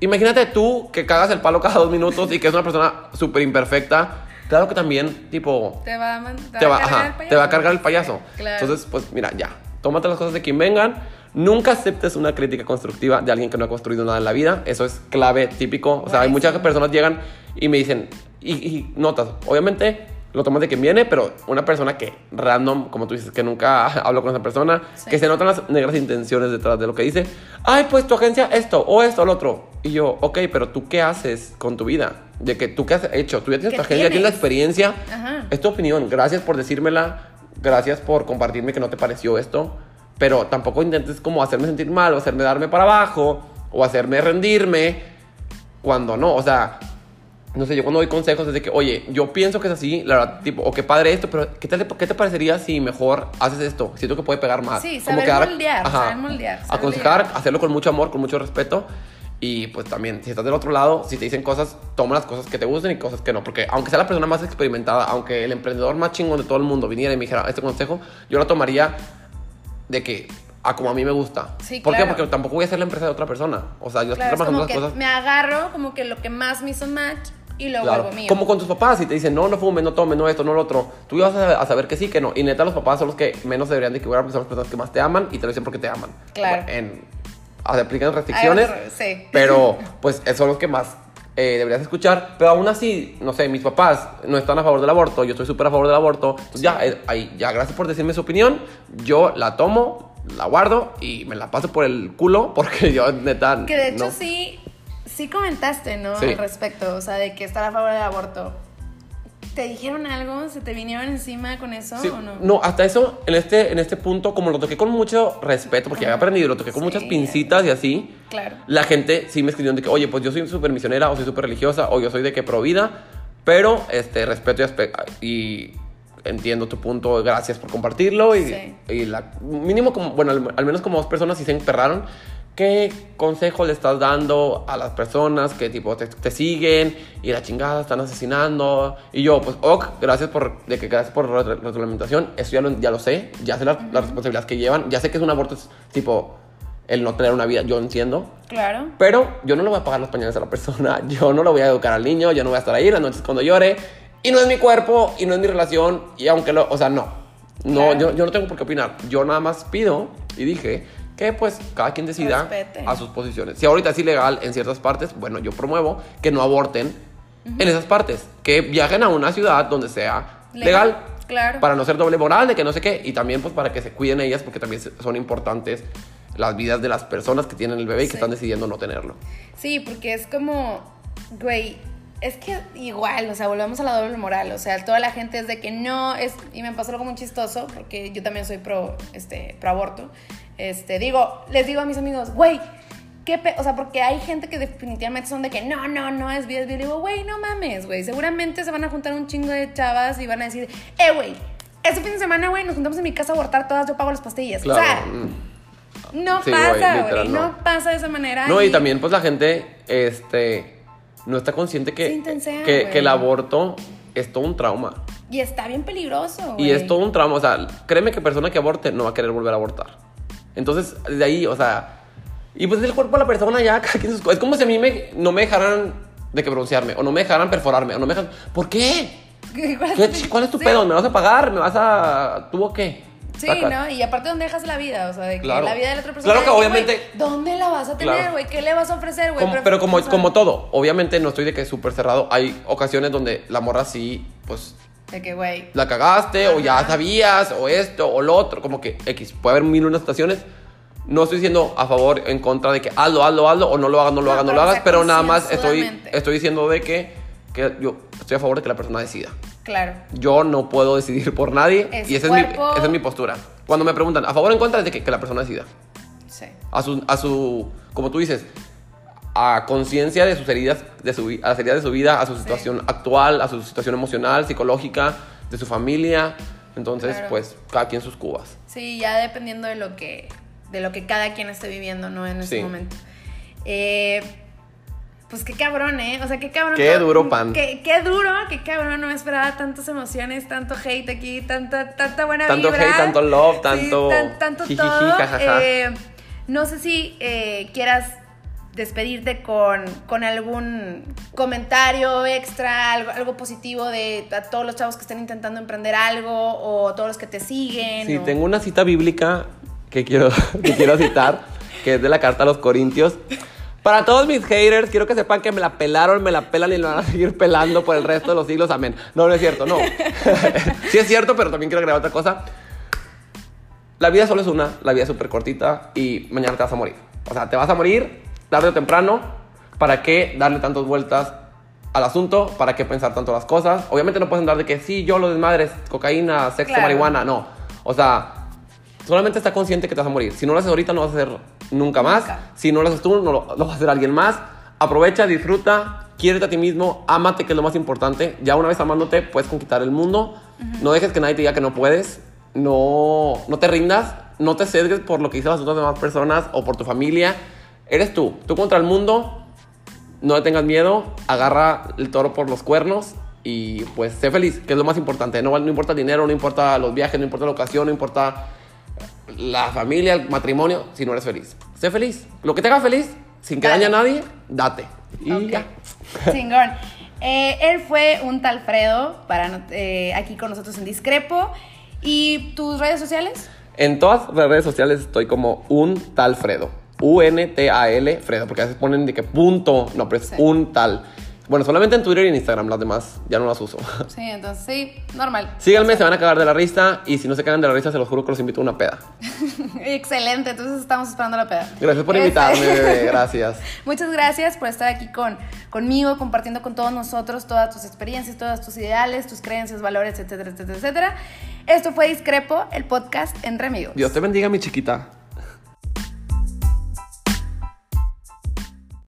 Imagínate tú que cagas el palo cada dos minutos y que es una persona súper imperfecta. Claro que también, tipo,
Te va a, man-
te va,
a cargar
ajá,
el payaso.
te va a cargar el payaso.
Claro.
Entonces, pues mira, ya. Tómate las cosas de quien vengan. Nunca aceptes una crítica constructiva de alguien que no ha construido nada en la vida. Eso es clave, típico. O sea, hay muchas personas llegan y me dicen, y, y notas, obviamente lo tomas de quien viene, pero una persona que random, como tú dices, que nunca hablo con esa persona,
Sí.
que se notan las negras intenciones detrás de lo que dice. Ay, pues tu agencia esto, o esto, o lo otro. Y yo, ok, pero tú qué haces con tu vida? De que tú qué has hecho, tú ya tienes
¿Qué
tu agencia, tienes la
tienes?
experiencia.
Ajá.
Es tu opinión. Gracias por decírmela. Gracias por compartirme que no te pareció esto. Pero tampoco intentes como hacerme sentir mal o hacerme darme para abajo o hacerme rendirme cuando no. O sea, no sé, yo cuando doy consejos es de que, oye, yo pienso que es así, la verdad, tipo, o qué padre esto, pero ¿qué, tal, ¿qué te parecería si mejor haces esto? Siento que puede pegar más.
Sí,
Como
saber
dar-
moldear,
ajá,
saber moldear, saber
Aconsejar, hacerlo con mucho amor, con mucho respeto. Y pues también, si estás del otro lado, si te dicen cosas, toma las cosas que te gusten y cosas que no. Porque aunque sea la persona más experimentada, aunque el emprendedor más chingón de todo el mundo viniera y me dijera este consejo, yo lo tomaría de que a como a mí me gusta.
Sí,
¿Por qué? Porque tampoco voy a hacer la empresa de otra persona. O sea, yo
Claro,
estoy
es como
trabajando
que
las cosas.
me agarro como que lo que más me hizo match y lo
Claro.
vuelvo mío.
Como con tus papás, si te dicen, no, no fumes, no tomes, no esto, no lo otro, tú ibas a, a saber que sí, que no. Y neta, los papás son los que menos deberían de equivocar porque son las personas que más te aman y te lo dicen porque te aman.
Claro.
En, aplican restricciones,
sí.
pero pues son los que más eh, deberías escuchar. Pero aún así, no sé, mis papás no están a favor del aborto, yo estoy súper a favor del aborto. Entonces ya, eh, ahí, ya, gracias por decirme su opinión, yo la tomo, la guardo y me la paso por el culo porque yo neta...
Que de hecho
no.
sí, sí comentaste, ¿no?
Sí.
Al respecto, o sea, de que estar a favor del aborto. ¿Te dijeron algo? ¿Se te vinieron encima con eso
Sí,
o no?
hasta eso, en este, en este punto, como lo toqué con mucho respeto, porque había aprendido, lo toqué con
Sí.
muchas pincitas y así,
Claro.
la gente sí me escribió de que, oye, pues yo soy súper misionera, o soy súper religiosa, o yo soy de que pro vida, pero este, respeto y, y entiendo tu punto, gracias por compartirlo, y,
Sí.
y la, mínimo como, bueno, al, al menos como dos personas sí se emperraron. ¿Qué consejo le estás dando a las personas que tipo te, te siguen y la chingada están asesinando? Y yo, pues, ok, gracias por, de que, gracias por la re- retroalimentación. Eso ya lo, ya lo sé, ya sé la, la responsabilidad que llevan, ya sé que es un aborto, es, tipo, el no tener una vida, yo entiendo.
Claro.
Pero yo no le voy a pagar los pañales a la persona, yo no lo voy a educar al niño, yo no voy a estar ahí las noches cuando llore. Y no es mi cuerpo, y no es mi relación, y aunque lo, o sea, no. No,
Claro.
yo, yo no tengo por qué opinar. Yo nada más pido y dije que pues cada quien decida
Respete.
a sus posiciones. Si ahorita es ilegal en ciertas partes, bueno, yo promuevo que no aborten en esas partes, que viajen a una ciudad donde sea legal,
Legal, claro.
para no ser doble moral, de que no sé qué, y también pues para que se cuiden ellas, porque también son importantes las vidas de las personas que tienen el bebé y que
Sí.
están decidiendo no tenerlo.
Sí, porque es como, güey, es que igual, o sea, volvemos a la doble moral, o sea, toda la gente es de que no, es, y me pasó algo muy chistoso, porque yo también soy pro, este, pro aborto, este, digo, les digo a mis amigos, güey, ¿qué pe-?" o sea, porque hay gente que definitivamente son de que no, no, no, es vida, es vida, y digo, güey, no mames, güey, seguramente se van a juntar un chingo de chavas y van a decir, eh, güey, este fin de semana, güey, nos juntamos en mi casa a abortar todas, yo pago las pastillas,
Claro.
o sea, no
Sí,
pasa, güey, no.
no.
pasa de esa manera.
No, y también pues la gente, este, no está consciente que,
intensea,
que, el aborto es todo un trauma.
Y está bien peligroso,
Y es todo un trauma, o sea, créeme que persona que aborte no va a querer volver a abortar. Entonces, de ahí, o sea, y pues el cuerpo de la persona ya. Es como si a mí me, no me dejaran de que broncearme, o no me dejaran perforarme, o no me dejaran... ¿Por qué?
¿Cuál
¿Qué
es,
ch- ¿Cuál es tu
sí.
pedo? ¿Me vas a pagar? ¿Me vas a...? ¿Tú o qué?
Sí,
Saca.
¿no? Y aparte, ¿dónde dejas la vida? O sea, de que
Claro.
la vida de la otra persona.
Claro que obviamente-
¿Dónde la vas a tener,
Claro.
güey? ¿Qué le vas a ofrecer, güey?
Pero como, como todo, obviamente no estoy de que súper cerrado. Hay ocasiones donde la morra sí, pues
De que, güey.
la cagaste, o ya
Ajá.
sabías, o esto, o lo otro, como que X. Puede haber mil y una situaciones. No estoy diciendo a favor, en contra de que hazlo, hazlo, hazlo, o no lo hagas, no lo hagas, no lo hagas, pero nada más estoy, estoy diciendo de que, que yo estoy a favor de que la persona decida.
Claro.
Yo no puedo decidir por nadie
Es
y esa es, mi, esa es mi postura. Cuando me preguntan, ¿a favor o en contra? Es de que, que la persona decida.
Sí.
A su, a su, como tú dices, a conciencia de sus heridas, de su, a las heridas de su vida, a su situación actual, a su situación emocional, psicológica, de su familia. Entonces,
Claro.
pues, cada quien sus cubas.
Sí, ya dependiendo de lo que, de lo que cada quien esté viviendo, ¿no? En ese
Sí.
momento. Eh, pues qué cabrón, ¿eh? O sea, qué cabrón.
Qué duro, pan.
Qué, qué duro, qué cabrón. No me esperaba tantas emociones, tanto hate aquí, tanta, tanta buena
Tanto
vibra.
hate, tanto love,
Sí,
tanto
tan- tanto
jijiji,
todo. Eh, no sé si eh, quieras despedirte con, con algún comentario extra, algo, algo positivo de a todos los chavos que estén intentando emprender algo o todos los que te siguen.
Sí,
o-
tengo una cita bíblica que quiero, que quiero citar, que es de la carta a los Corintios. Para todos mis haters, quiero que sepan que me la pelaron, me la pelan y la van a seguir pelando por el resto de los siglos. Amén. No, no es cierto, no. sí es cierto, pero también quiero agregar otra cosa. La vida solo es una, la vida es súper cortita y mañana te vas a morir. O sea, te vas a morir tarde o temprano. ¿Para qué darle tantas vueltas al asunto? ¿Para qué pensar tanto las cosas? Obviamente no puedes andar de que sí, yo lo desmadres, cocaína, sexo,
Claro.
marihuana. No. O sea, solamente está consciente que te vas a morir. Si no lo haces ahorita, no lo vas a hacer nunca más.
Nunca.
Si no lo haces tú, no lo, lo va a hacer alguien más. Aprovecha, disfruta, quiérete a ti mismo, ámate, que es lo más importante. Ya una vez amándote, puedes conquistar el mundo. No dejes que nadie te diga que no puedes. No, no te rindas. No te sesgues por lo que dicen las otras demás personas o por tu familia. Eres tú. Tú contra el mundo. No le tengas miedo. Agarra el toro por los cuernos. Y pues sé feliz, que es lo más importante. No, no importa el dinero, no importa los viajes, no importa la ocasión, no importa la familia, el matrimonio, si no eres feliz. Sé feliz. Lo que te haga feliz, sin que
Dale.
dañe a nadie, date. Y ya.
Chingón. Eh, él fue un tal Fredo para eh, aquí con nosotros en Discrepo. ¿Y tus redes sociales?
En todas las redes sociales estoy como un tal Fredo. U-N-T-A-L, Fredo, porque a veces ponen de que punto, no, pero es
Sí.
un tal. Bueno, solamente en Twitter y en Instagram, las demás ya no las uso.
Sí, entonces sí, normal.
Síganme, se van a cagar de la risa y si no se cagan de la risa, se los juro que los invito a una peda.
Excelente, entonces estamos esperando la peda.
Gracias por invitarme, bebé, gracias.
Muchas gracias por estar aquí con, conmigo, compartiendo con todos nosotros todas tus experiencias, todos tus ideales, tus creencias, valores, etcétera, etcétera, etcétera. Esto fue Discrepo, el podcast en Remedios.
Dios te bendiga, mi chiquita.